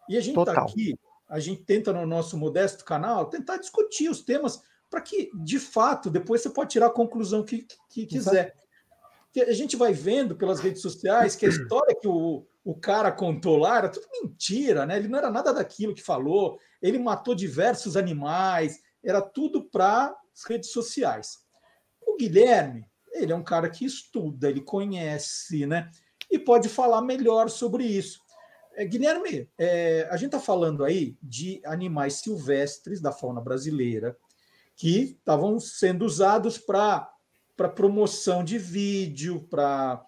E a gente está aqui, a gente tenta no nosso modesto canal tentar discutir os temas para que, de fato, depois você pode tirar a conclusão que, que quiser. Porque a gente vai vendo pelas redes sociais que a história que o, o cara contou lá era tudo mentira, né? Ele não era nada daquilo que falou, ele matou diversos animais, era tudo para as redes sociais. O Guilherme, ele é um cara que estuda, ele conhece, né? E pode falar melhor sobre isso. É, Guilherme, é, a gente está falando aí de animais silvestres da fauna brasileira que estavam sendo usados para promoção de vídeo, para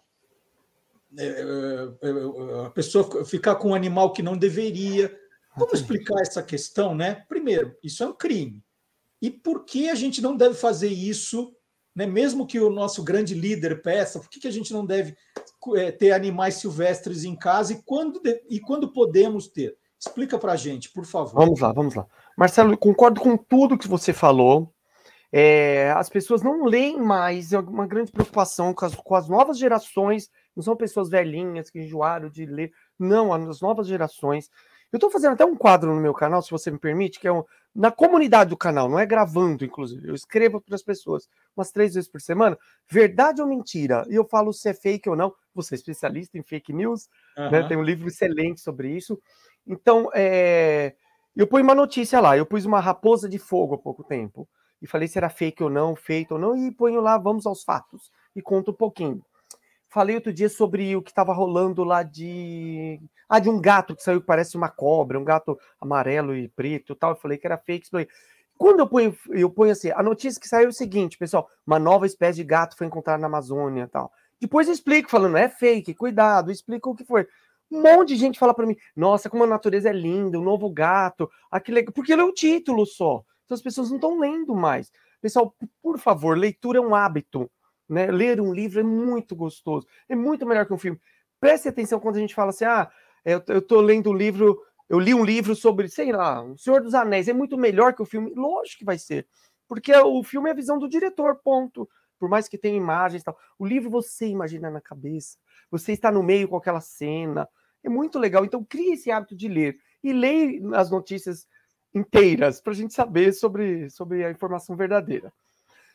é, é, é, a pessoa ficar com um animal que não deveria. Vamos explicar essa questão, né? Primeiro, isso é um crime. E por que a gente não deve fazer isso né? mesmo que o nosso grande líder peça, por que, a gente não deve ter animais silvestres em casa e quando, e quando podemos ter? Explica para a gente, por favor. Vamos lá, vamos lá. Marcelo, concordo com tudo que você falou. É, as pessoas não leem mais, é uma grande preocupação com as, com as novas gerações, não são pessoas velhinhas que enjoaram de ler, não, as novas gerações. Eu estou fazendo até um quadro no meu canal, se você me permite, que é um, na comunidade do canal, não é gravando, inclusive. Eu escrevo para as pessoas umas três vezes por semana, verdade ou mentira? E eu falo se é fake ou não. Você é especialista em fake news, uhum. né? tem um livro excelente sobre isso. Então, é, eu pus uma notícia lá, eu pus uma raposa de fogo há pouco tempo. E falei se era fake ou não, feito ou não, e ponho lá, vamos aos fatos. E conto um pouquinho. Falei outro dia sobre o que estava rolando lá de. Ah, de um gato que saiu que parece uma cobra, um gato amarelo e preto e tal. Eu falei que era fake. Falei. Quando eu ponho, eu ponho assim, a notícia que saiu é o seguinte, pessoal: uma nova espécie de gato foi encontrada na Amazônia e tal. Depois eu explico, falando, é fake, cuidado, explico o que foi. Um monte de gente fala para mim, nossa, como a natureza é linda, o um novo gato, aquele... porque ele é um título só. Então as pessoas não estão lendo mais. Pessoal, por favor, leitura é um hábito. Né? Ler um livro é muito gostoso, é muito melhor que um filme. Preste atenção quando a gente fala assim: ah, eu estou lendo um livro, eu li um livro sobre, sei lá, O Senhor dos Anéis, é muito melhor que o filme. Lógico que vai ser, porque o filme é a visão do diretor, ponto. Por mais que tenha imagens e tal. O livro você imagina na cabeça, você está no meio com aquela cena. É muito legal. Então, crie esse hábito de ler. E leia as notícias inteiras para a gente saber sobre, sobre a informação verdadeira.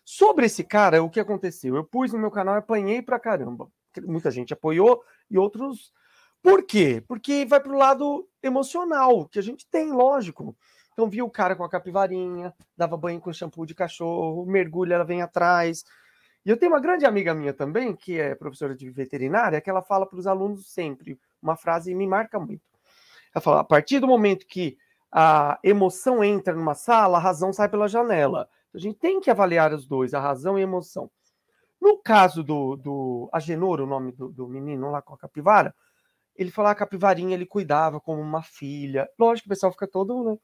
Sobre esse cara, o que aconteceu? Eu pus no meu canal e apanhei pra caramba. Muita gente apoiou e outros. Por quê? Porque vai pro lado emocional, que a gente tem, lógico. Então, viu o cara com a capivarinha, dava banho com shampoo de cachorro, mergulha, ela vem atrás. E eu tenho uma grande amiga minha também, que é professora de veterinária, que ela fala para os alunos sempre uma frase e me marca muito. Ela fala: a partir do momento que a emoção entra numa sala, a razão sai pela janela. A gente tem que avaliar os dois, a razão e a emoção. No caso do, do Agenor, o nome do, do menino lá com a capivara, ele falou a capivarinha ele cuidava como uma filha. Lógico que o pessoal fica todo, né?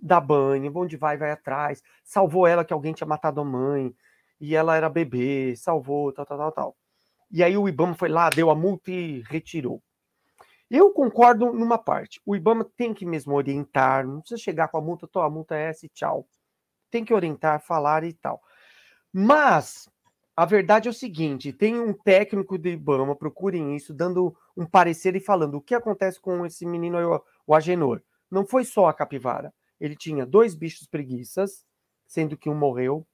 Dá banho, onde vai, vai atrás. Salvou ela que alguém tinha matado a mãe. E ela era bebê, salvou, tal, tal, tal, tal. E aí o Ibama foi lá, deu a multa e retirou. Eu concordo numa parte. O Ibama tem que mesmo orientar, não precisa chegar com a multa, tô, a multa é essa e tchau tem que orientar, falar e tal. Mas a verdade é o seguinte: tem um técnico do Ibama, procurem isso, dando um parecer e falando o que acontece com esse menino, o Agenor. Não foi só a capivara. Ele tinha dois bichos preguiças, sendo que um morreu.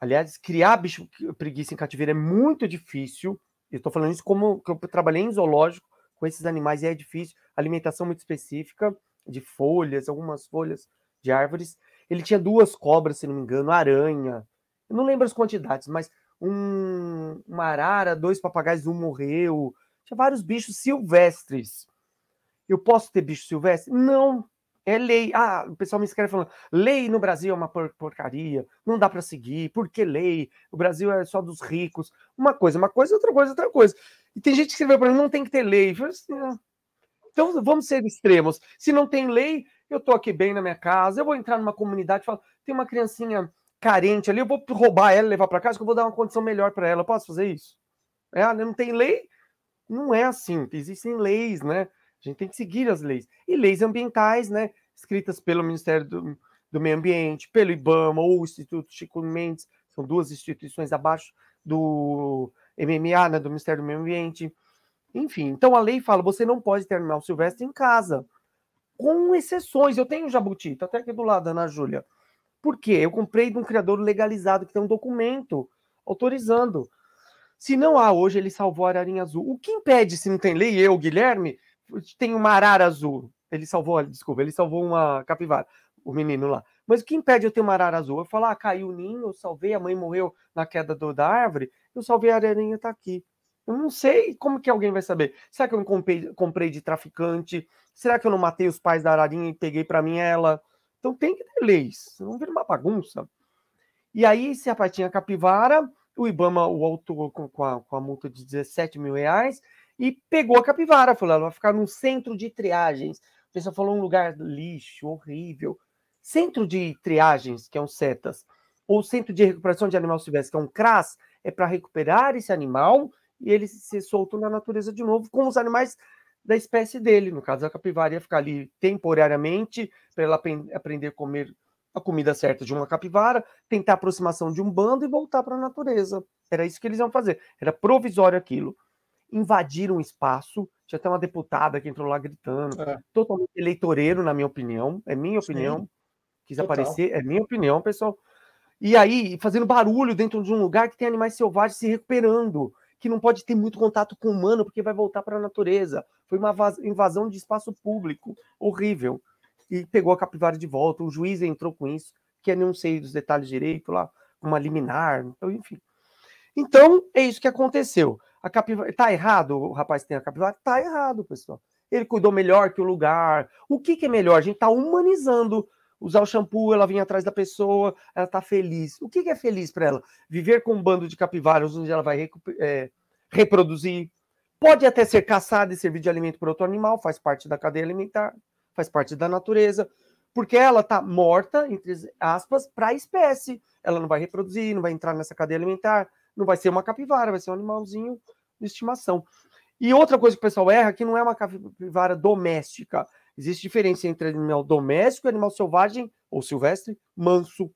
Aliás, criar bicho preguiça em cativeiro é muito difícil. Eu estou falando isso como que eu trabalhei em zoológico com esses animais e é difícil. Alimentação muito específica de folhas, algumas folhas de árvores. Ele tinha duas cobras, se não me engano, aranha. Eu não lembro as quantidades, mas um, uma arara, dois papagaios, um morreu. Tinha vários bichos silvestres. Eu posso ter bicho silvestre? Não. É lei. Ah, o pessoal me escreve falando: lei no Brasil é uma porcaria, não dá para seguir, por que lei? O Brasil é só dos ricos. Uma coisa, uma coisa, outra coisa, outra coisa. E tem gente que escreveu para mim: não tem que ter lei. Assim, ah. Então vamos ser extremos. Se não tem lei, eu estou aqui bem na minha casa, eu vou entrar numa comunidade e falar, tem uma criancinha carente ali, eu vou roubar ela levar para casa, que eu vou dar uma condição melhor para ela. Eu posso fazer isso? É, ah, não tem lei? Não é assim. Existem leis, né? A gente tem que seguir as leis. E leis ambientais, né? Escritas pelo Ministério do, do Meio Ambiente, pelo IBAMA ou o Instituto Chico Mendes, são duas instituições abaixo do MMA, né, do Ministério do Meio Ambiente. Enfim, então a lei fala: você não pode ter animal silvestre em casa com exceções. Eu tenho jabuti, tá até aqui do lado, Ana Júlia. Por quê? Eu comprei de um criador legalizado que tem um documento autorizando. Se não há hoje, ele salvou a ararinha azul. O que impede, se não tem lei, eu, Guilherme, tem uma arara azul. Ele salvou, desculpa, ele salvou uma capivara, o menino lá. Mas o que impede eu ter uma arara azul? Eu falo, ah, caiu o ninho, eu salvei, a mãe morreu na queda do, da árvore, eu salvei a ararinha, tá aqui. Eu não sei como que alguém vai saber. Será que eu comprei, comprei de traficante? Será que eu não matei os pais da Ararinha e peguei para mim ela? Então tem que ter leis, não vira uma bagunça. E aí, se a pai tinha capivara, o Ibama o autor com, com, a, com a multa de 17 mil reais e pegou a capivara. Falou, ela vai ficar num centro de triagens. O pessoal falou um lugar lixo, horrível. Centro de triagens, que é um CETAS, ou Centro de Recuperação de Animal Silvestre, que é um CRAS, é para recuperar esse animal e ele ser solto na natureza de novo com os animais da espécie dele. No caso, a capivara ia ficar ali temporariamente para ela aprender a comer a comida certa de uma capivara, tentar a aproximação de um bando e voltar para a natureza. Era isso que eles iam fazer. Era provisório aquilo. Invadiram o espaço. Tinha até uma deputada que entrou lá gritando. É. Totalmente eleitoreiro, na minha opinião. É minha opinião. Sim. Quis Total. aparecer. É minha opinião, pessoal. E aí, fazendo barulho dentro de um lugar que tem animais selvagens se recuperando que não pode ter muito contato com o humano porque vai voltar para a natureza. Foi uma invasão de espaço público horrível. e pegou a capivara de volta. O juiz entrou com isso, que eu não sei dos detalhes direito lá, uma liminar, então, enfim. Então, é isso que aconteceu. A capivara. Tá errado o rapaz que tem a capivara? Tá errado, pessoal. Ele cuidou melhor que o lugar. O que, que é melhor? A gente tá humanizando. Usar o shampoo, ela vinha atrás da pessoa, ela tá feliz. O que, é feliz para ela? Viver com um bando de capivaras onde ela vai é, reproduzir. Pode até ser caçada e servir de alimento para outro animal, faz parte da cadeia alimentar, faz parte da natureza, porque ela tá morta, entre aspas, para a espécie. Ela não vai reproduzir, não vai entrar nessa cadeia alimentar, não vai ser uma capivara, vai ser um animalzinho de estimação. E outra coisa que o pessoal erra que não é uma capivara doméstica. Existe diferença entre animal doméstico e animal selvagem ou silvestre manso.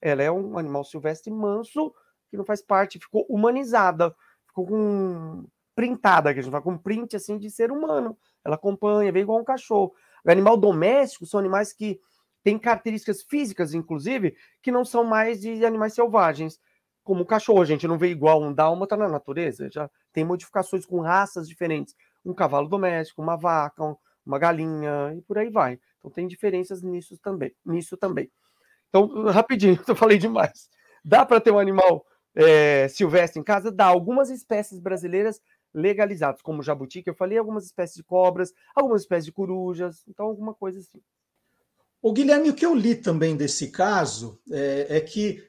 Ela é um animal silvestre manso que não faz parte, ficou humanizada, ficou com printada, que a gente fala com print assim de ser humano. Ela acompanha, vem igual um cachorro. O animal doméstico são animais que têm características físicas, inclusive, que não são mais de animais selvagens como o cachorro, a gente não vê igual um dálmata na natureza, já tem modificações com raças diferentes. Um cavalo doméstico, uma vaca, uma galinha e por aí vai. Então tem diferenças nisso também. Nisso também. Então, rapidinho, eu falei demais. Dá para ter um animal é, silvestre em casa? Dá. Algumas espécies brasileiras legalizadas, como jabuti, que eu falei, algumas espécies de cobras, algumas espécies de corujas, então alguma coisa assim. O Guilherme, o que eu li também desse caso é, é que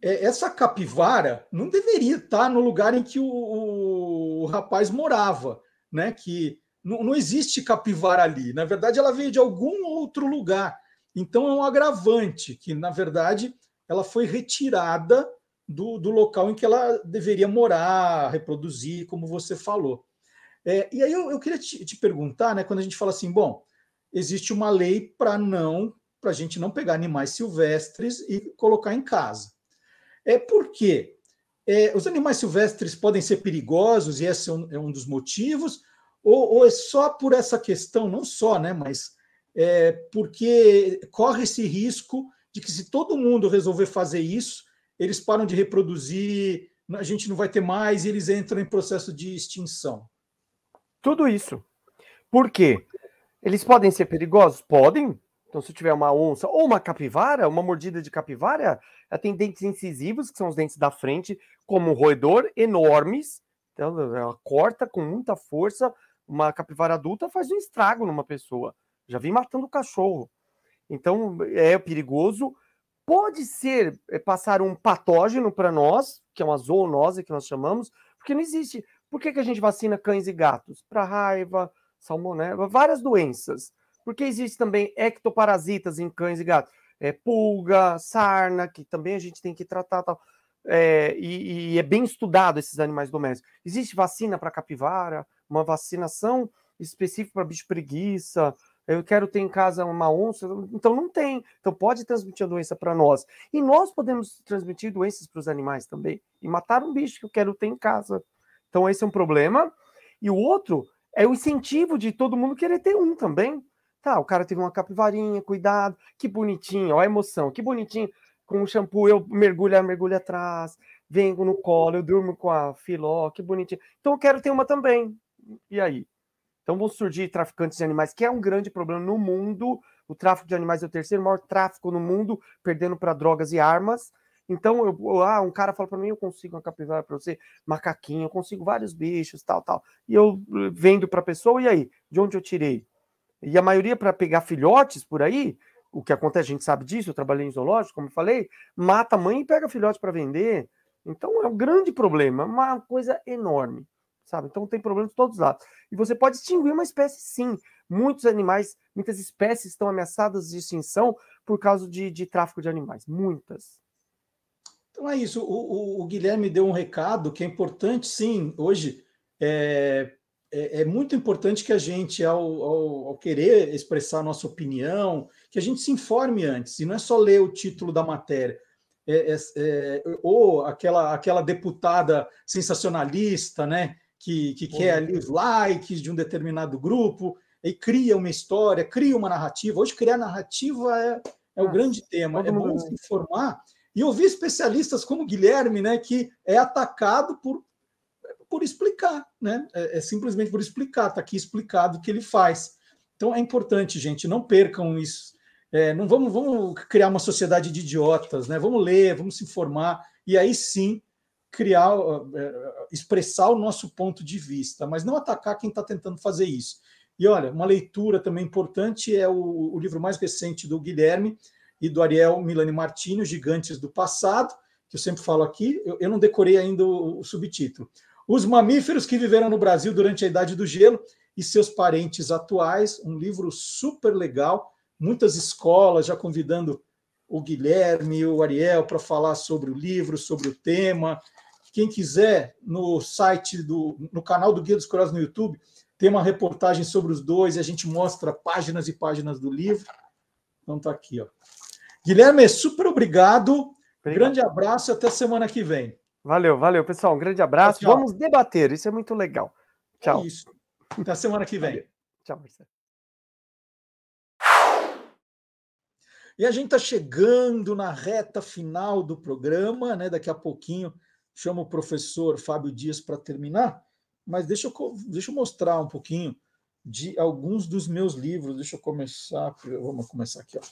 é, essa capivara não deveria estar no lugar em que o, o rapaz morava, né? Que não, não, existe capivara ali. Na verdade, ela veio de algum outro lugar. Então é um agravante que, na verdade, ela foi retirada do, do local em que ela deveria morar, reproduzir, como você falou. É, e aí eu, eu queria te, te, perguntar, né? Quando a gente fala assim, bom, existe uma lei para não, para a gente não pegar animais silvestres e colocar em casa. É porque é, os animais silvestres podem ser perigosos, e esse é um, é um dos motivos, ou, ou, é só por essa questão, não só, né, mas é porque corre esse risco de que se todo mundo resolver fazer isso, eles param de reproduzir, a gente não vai ter mais e eles entram em processo de extinção. Tudo isso. Por quê? Eles podem ser perigosos? Podem, então, se tiver uma onça ou uma capivara, uma mordida de capivara, ela tem dentes incisivos, que são os dentes da frente, como um roedor, enormes. Então, ela corta com muita força. Uma capivara adulta faz um estrago numa pessoa. Já vem matando o cachorro. Então, é perigoso. Pode ser é, passar um patógeno para nós, que é uma zoonose que nós chamamos, porque não existe. Por que, que a gente vacina cães e gatos? Para raiva, salmonela, várias doenças. Porque existe também ectoparasitas em cães e gatos. É, pulga, sarna, que também a gente tem que tratar. Tal. É, e, e, é bem estudado esses animais domésticos. Existe vacina para capivara, uma vacinação específica para bicho preguiça. Eu quero ter em casa uma onça, então não tem. Então pode transmitir a doença para nós. E nós podemos transmitir doenças para os animais também. E matar um bicho que eu quero ter em casa. Então esse é um problema. E o outro é o incentivo de todo mundo querer ter um também. Tá, o cara teve uma capivarinha, cuidado, que bonitinho, ó a emoção, que bonitinho. Com o shampoo eu mergulho, mergulho atrás, venho no colo, eu durmo com a filó, que bonitinho. Então eu quero ter uma também. E aí? Então vão surgir traficantes de animais, que é um grande problema no mundo. O tráfico de animais é o terceiro maior tráfico no mundo, perdendo para drogas e armas. Então, eu, ah, um cara fala para mim, eu consigo uma capivara para você, macaquinho, eu consigo vários bichos, tal, tal. E eu eh, vendo para a pessoa, e aí? De onde eu tirei? E a maioria, para pegar filhotes por aí, o que acontece, a gente sabe disso, eu trabalhei em zoológico, como eu falei, mata a mãe e pega filhote para vender. Então é um grande problema, uma coisa enorme, sabe? Então tem problemas de todos os lados. E você pode extinguir uma espécie, sim. Muitos animais, muitas espécies estão ameaçadas de extinção por causa de, de tráfico de animais. Muitas. Então é isso. O, o, o Guilherme deu um recado que é importante, sim, hoje. É, é, é, muito importante que a gente, ao, ao, ao, querer expressar a nossa opinião, que a gente se informe antes, e não é só ler o título da matéria. É, é, é ou aquela, aquela deputada sensacionalista, né, que, que quer ali os likes de um determinado grupo, e cria uma história, cria uma narrativa. Hoje, criar narrativa é, é o grande tema. É bom se informar e ouvir especialistas como Guilherme, né, que é atacado por por explicar, né? É, é simplesmente por explicar, está aqui explicado o que ele faz. Então é importante, gente, não percam isso, É, não vamos, vamos criar uma sociedade de idiotas, né? Vamos ler, vamos se informar e aí sim criar, é, expressar o nosso ponto de vista, mas não atacar quem está tentando fazer isso. E olha, uma leitura também importante é o, o livro mais recente do Guilherme e do Ariel Milani Martini, Gigantes do Passado, que eu sempre falo aqui, eu, eu não decorei ainda o, o subtítulo. Os mamíferos que viveram no Brasil durante a Idade do Gelo e seus parentes atuais, um livro super legal, muitas escolas já convidando o Guilherme e o Ariel para falar sobre o livro, sobre o tema. Quem quiser, no site do no canal do Guia dos Curiosos no YouTube, tem uma reportagem sobre os dois e a gente mostra páginas e páginas do livro. Então tá aqui, ó. Guilherme, super obrigado. obrigado. Grande abraço e até semana que vem. Valeu, valeu, pessoal. Um grande abraço. Tchau. Vamos debater, isso é muito legal. Tchau. É isso. Até semana que vem. Valeu. Tchau, Marcelo. E a gente está chegando na reta final do programa, né? Daqui a pouquinho chamo o professor Fábio Dias para terminar, mas deixa eu, deixa eu mostrar um pouquinho de alguns dos meus livros. Deixa eu começar. Vamos começar aqui, ó.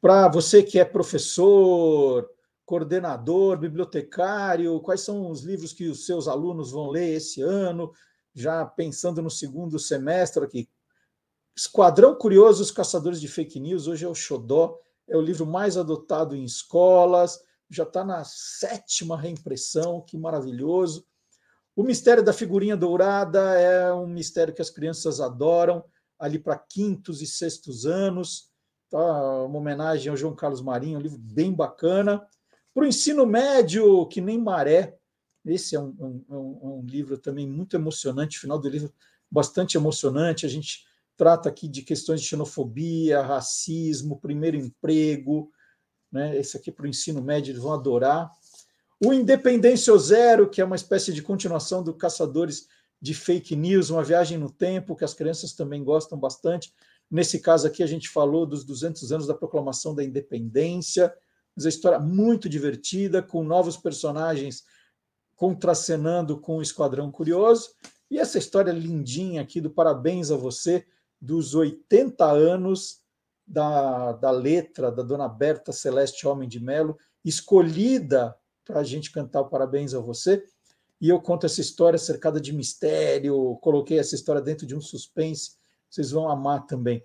Para você que é professor, coordenador, bibliotecário, quais são os livros que os seus alunos vão ler esse ano? Já pensando no segundo semestre aqui, Esquadrão Curioso, os Caçadores de Fake News, hoje é o Xodó, é o livro mais adotado em escolas, já está na sétima reimpressão, que maravilhoso. O Mistério da Figurinha Dourada é um mistério que as crianças adoram, ali para quintos e sextos anos. Tá? Uma homenagem ao João Carlos Marinho, um livro bem bacana. Para o ensino médio, que nem maré, esse é um, um, um livro também muito emocionante, final do livro bastante emocionante. A gente trata aqui de questões de xenofobia, racismo, primeiro emprego, né? Esse aqui para o ensino médio eles vão adorar. O Independência Zero, que é uma espécie de continuação do Caçadores de Fake News, uma viagem no tempo, que as crianças também gostam bastante. Nesse caso aqui, a gente falou dos 200 anos da proclamação da independência, mas a história muito divertida, com novos personagens contracenando com o Esquadrão Curioso. E essa história lindinha aqui do Parabéns a Você, dos 80 anos da, da letra da Dona Berta Celeste Homem de Melo, escolhida para a gente cantar o Parabéns a Você. E eu conto essa história cercada de mistério, coloquei essa história dentro de um suspense, vocês vão amar também.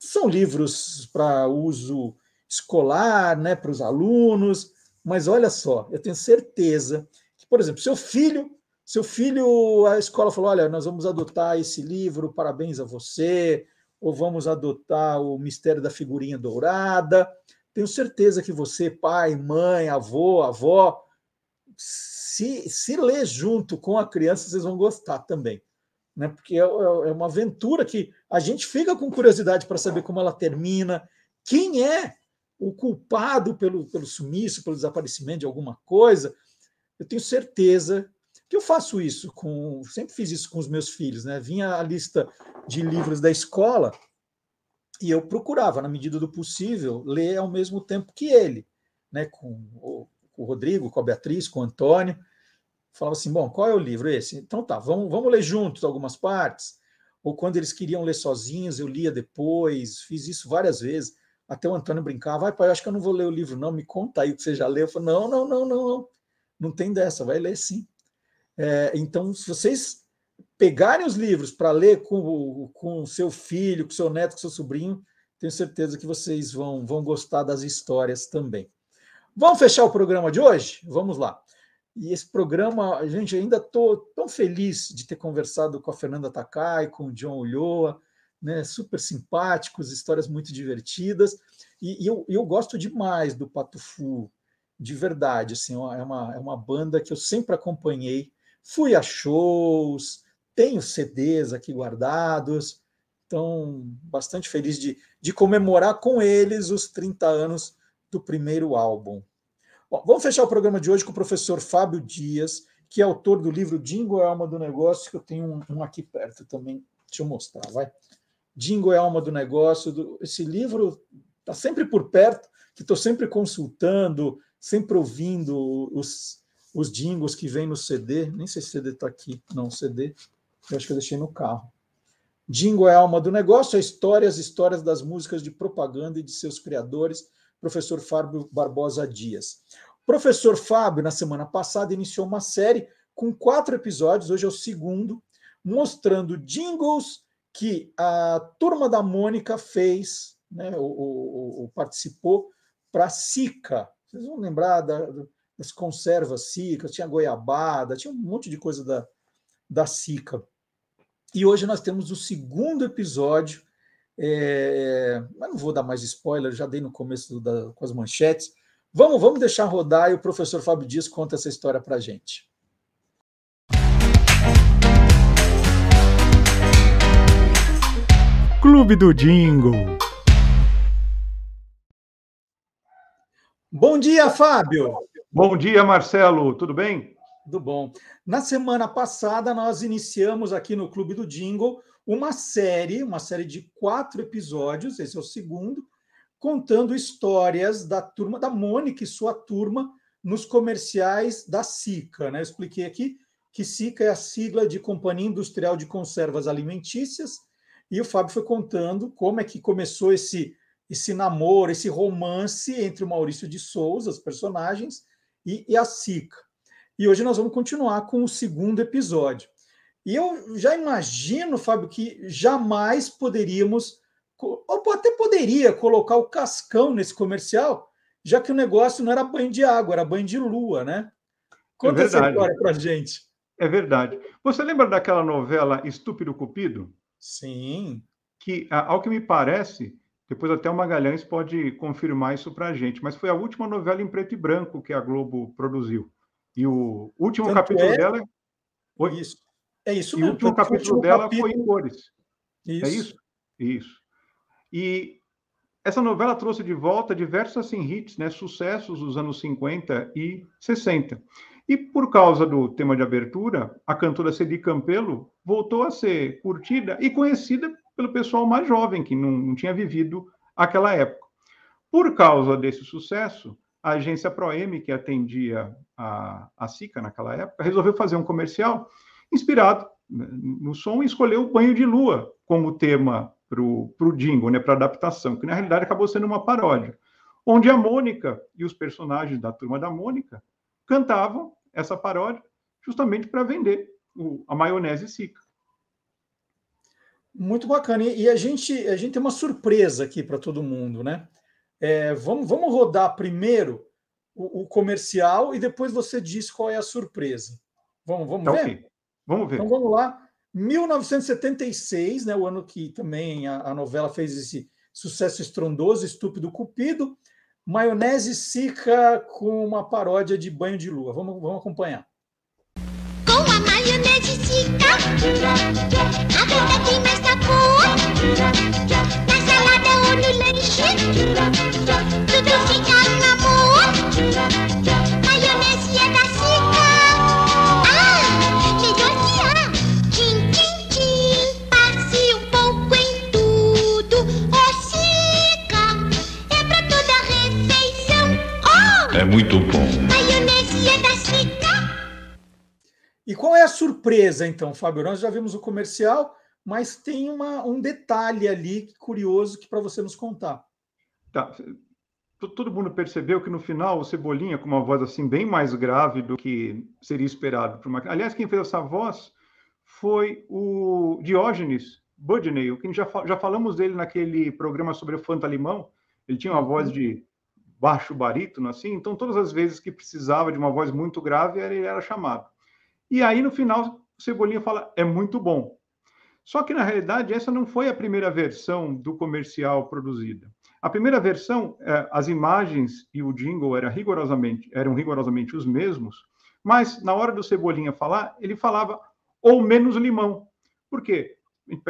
São livros para uso escolar, né, para os alunos, mas olha só, eu tenho certeza que, por exemplo, seu filho seu filho, a escola falou: olha, nós vamos adotar esse livro, parabéns a você, ou vamos adotar o Mistério da Figurinha Dourada. Tenho certeza que você, pai, mãe, avô, avó, se, se ler junto com a criança, vocês vão gostar também. Né? Porque é, é, é uma aventura que a gente fica com curiosidade para saber como ela termina, quem é o culpado pelo, pelo sumiço, pelo desaparecimento de alguma coisa. Eu tenho certeza que eu faço isso com, sempre fiz isso com os meus filhos, né? Vinha a lista de livros da escola e eu procurava, na medida do possível, ler ao mesmo tempo que ele, né? Com o, com o Rodrigo, com a Beatriz, com o Antônio. Falava assim: bom, qual é o livro esse? Então tá, vamos, vamos ler juntos algumas partes. Ou quando eles queriam ler sozinhos, eu lia depois, fiz isso várias vezes. Até o Antônio brincava, vai, pai, acho que eu não vou ler o livro, não, me conta aí o que você já leu. Eu falei, não, não, não, não, não, não tem dessa, vai ler sim. É, então, se vocês pegarem os livros para ler com, com o seu filho, com seu neto, com seu sobrinho, tenho certeza que vocês vão, vão gostar das histórias também. Vamos fechar o programa de hoje? Vamos lá. E esse programa, gente, ainda estou tão feliz de ter conversado com a Fernanda Takai, com o John Ulloa, né, super simpáticos, histórias muito divertidas. E, e eu, eu, gosto demais do Patufu, de verdade. Assim, é, uma, é uma banda que eu sempre acompanhei Fui a shows, tenho CDs aqui guardados, então bastante feliz de, de comemorar com eles os 30 anos do primeiro álbum. Bom, vamos fechar o programa de hoje com o professor Fábio Dias, que é autor do livro Dingo é Alma do Negócio, que eu tenho um, um aqui perto também. Deixa eu mostrar, vai. Dingo é Alma do Negócio. Do, esse livro está sempre por perto, que estou sempre consultando, sempre ouvindo os, os jingles que vem no CD, nem sei se o CD está aqui, não, CD, eu acho que eu deixei no carro. Jingle é alma do negócio, a história, as histórias das músicas de propaganda e de seus criadores, professor Fábio Barbosa Dias. O professor Fábio, na semana passada, iniciou uma série com quatro episódios, hoje é o segundo, mostrando jingles que a turma da Mônica fez, né, ou, ou participou, para Sica. Vocês vão lembrar da, das conservas Sica, tinha goiabada, tinha um monte de coisa da, da Sica. E hoje nós temos o segundo episódio, é, mas não vou dar mais spoiler, já dei no começo da, com as manchetes. Vamos, vamos deixar rodar e o professor Fábio Dias conta essa história para a gente. Clube do Jingle. Bom dia, Fábio. Bom dia, Marcelo. Tudo bem? Tudo bom. Na semana passada, nós iniciamos aqui no Clube do Jingle uma série, uma série de quatro episódios, esse é o segundo, contando histórias da turma da Mônica e sua turma nos comerciais da SICA. Né? Eu expliquei aqui que SICA é a sigla de Companhia Industrial de Conservas Alimentícias, e o Fábio foi contando como é que começou esse esse namoro, esse romance entre o Maurício de Souza, os personagens, e, e a Sica. E hoje nós vamos continuar com o segundo episódio. E eu já imagino, Fábio, que jamais poderíamos, ou até poderia colocar o Cascão nesse comercial, já que o negócio não era banho de água, era banho de lua, né? Conta é essa história para gente. É verdade. Você lembra daquela novela Estúpido Cupido? Sim. Que, ao que me parece, depois até o Magalhães pode confirmar isso para a gente, mas foi a última novela em preto e branco que a Globo produziu. E o último Tanto capítulo é... dela. Foi isso. É isso e mesmo. o último capítulo último dela capítulo... foi em cores. Isso. É isso? Isso. E essa novela trouxe de volta diversos assim, hits, né, sucessos dos anos 50 e 60. E por causa do tema de abertura, a cantora Cedi Campelo voltou a ser curtida e conhecida pelo pessoal mais jovem, que não, não tinha vivido aquela época. Por causa desse sucesso, a agência ProM, que atendia a, a SICA naquela época, resolveu fazer um comercial inspirado no som e escolheu o Banho de Lua como tema para o jingle, né, para adaptação, que na realidade acabou sendo uma paródia, onde a Mônica e os personagens da turma da Mônica cantavam essa paródia justamente para vender o, a maionese Sica. Muito bacana. E a gente, a gente tem uma surpresa aqui para todo mundo, né? É, vamos, vamos rodar primeiro o, o, comercial e depois você diz qual é a surpresa. Vamos, vamos tá ver? Okay. Vamos ver. Então vamos lá. 1976, né, o ano que também a, a novela fez esse sucesso estrondoso, Estúpido Cupido. Maionese Sica com uma paródia de banho de lua. Vamos, vamos acompanhar. Com a maionese Sica, a vida tem mais na salada ou no lanche Tudo fica muito bom Maionese da Sica E qual é a surpresa, então, Fábio? Nós já vimos o comercial mas tem uma, um detalhe ali curioso que para você nos contar. Tá. Todo mundo percebeu que no final o Cebolinha, com uma voz assim bem mais grave do que seria esperado. Uma... Aliás, quem fez essa voz foi o Diógenes Budney, que já, já falamos dele naquele programa sobre o Fanta Limão. Ele tinha uma voz de baixo barítono, assim, então todas as vezes que precisava de uma voz muito grave, ele era chamado. E aí, no final, o Cebolinha fala, é muito bom. Só que, na realidade, essa não foi a primeira versão do comercial produzida. A primeira versão, é, as imagens e o jingle eram rigorosamente, eram rigorosamente os mesmos, mas na hora do Cebolinha falar, ele falava ou menos limão. Por quê?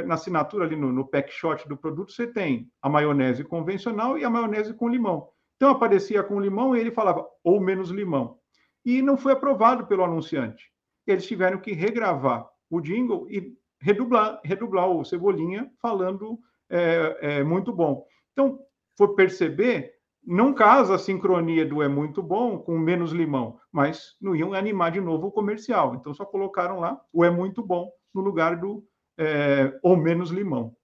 Na assinatura ali no, no pack shot do produto, você tem a maionese convencional e a maionese com limão. Então aparecia com limão e ele falava ou menos limão. E não foi aprovado pelo anunciante. Eles tiveram que regravar o jingle e redublar, redublar o Cebolinha falando é, é muito bom. Então, for perceber, não casa a sincronia do é muito bom com menos limão, mas não iam animar de novo o comercial. Então, só colocaram lá o é muito bom no lugar do é, ou menos limão.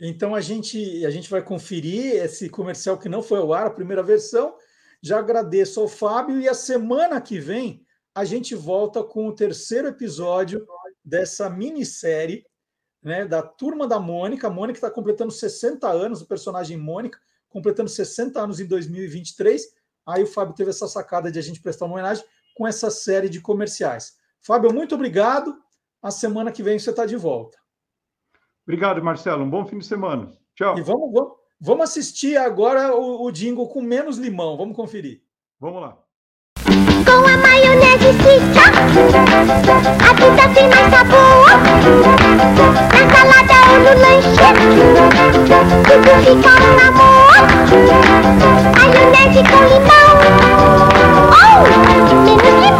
Então a gente, a gente vai conferir esse comercial que não foi ao ar, a primeira versão. Já agradeço ao Fábio e a semana que vem a gente volta com o terceiro episódio dessa minissérie né, da Turma da Mônica. A Mônica está completando 60 anos, o personagem Mônica, completando 60 anos em 2023. Aí o Fábio teve essa sacada de a gente prestar uma homenagem com essa série de comerciais. Fábio, muito obrigado. A semana que vem você está de volta. Obrigado, Marcelo. Um bom fim de semana. Tchau. E vamos, vamos, vamos assistir agora o, o jingle com menos limão. Vamos conferir. Vamos lá. Com a maionese fica A vida tem mais sabor Na salada ou no lanche Tudo fica um amor Maionese com limão Oh, menos limão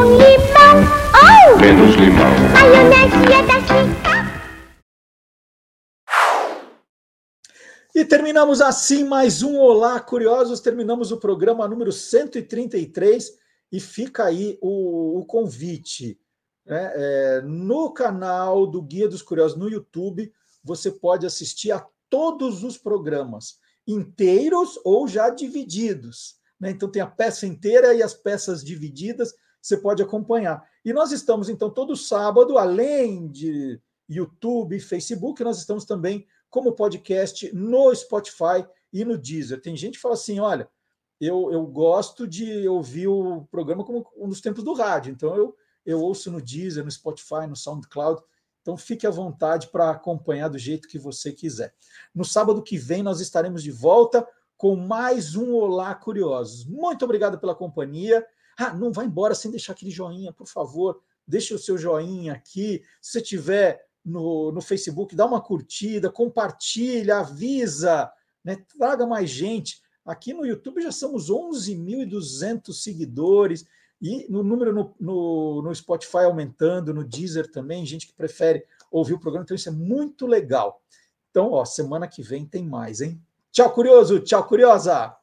com limão Oh, Menos limão. maionese é da E terminamos assim mais um Olá Curiosos. Terminamos o programa número 133 e fica aí o, o convite. né? É, no canal do Guia dos Curiosos no YouTube, você pode assistir a todos os programas, inteiros ou já divididos. né? Então tem a peça inteira e as peças divididas, você pode acompanhar. E nós estamos, então, todo sábado, além de YouTube e Facebook, nós estamos também como podcast no Spotify e no Deezer. Tem gente que fala assim: olha, eu, eu gosto de ouvir o programa como nos tempos do rádio, então eu, eu ouço no Deezer, no Spotify, no SoundCloud. Então fique à vontade para acompanhar do jeito que você quiser. No sábado que vem nós estaremos de volta com mais um Olá Curiosos. Muito obrigado pela companhia. Ah, não vá embora sem deixar aquele joinha, por favor. Deixe o seu joinha aqui. Se você tiver no, no Facebook, dá uma curtida, compartilha, avisa, né? traga mais gente. Aqui no YouTube já somos 11.200 seguidores e no número no, no, no Spotify aumentando, no Deezer também, gente que prefere ouvir o programa, então isso é muito legal. Então, ó, semana que vem tem mais, hein? Tchau, curioso! Tchau, curiosa!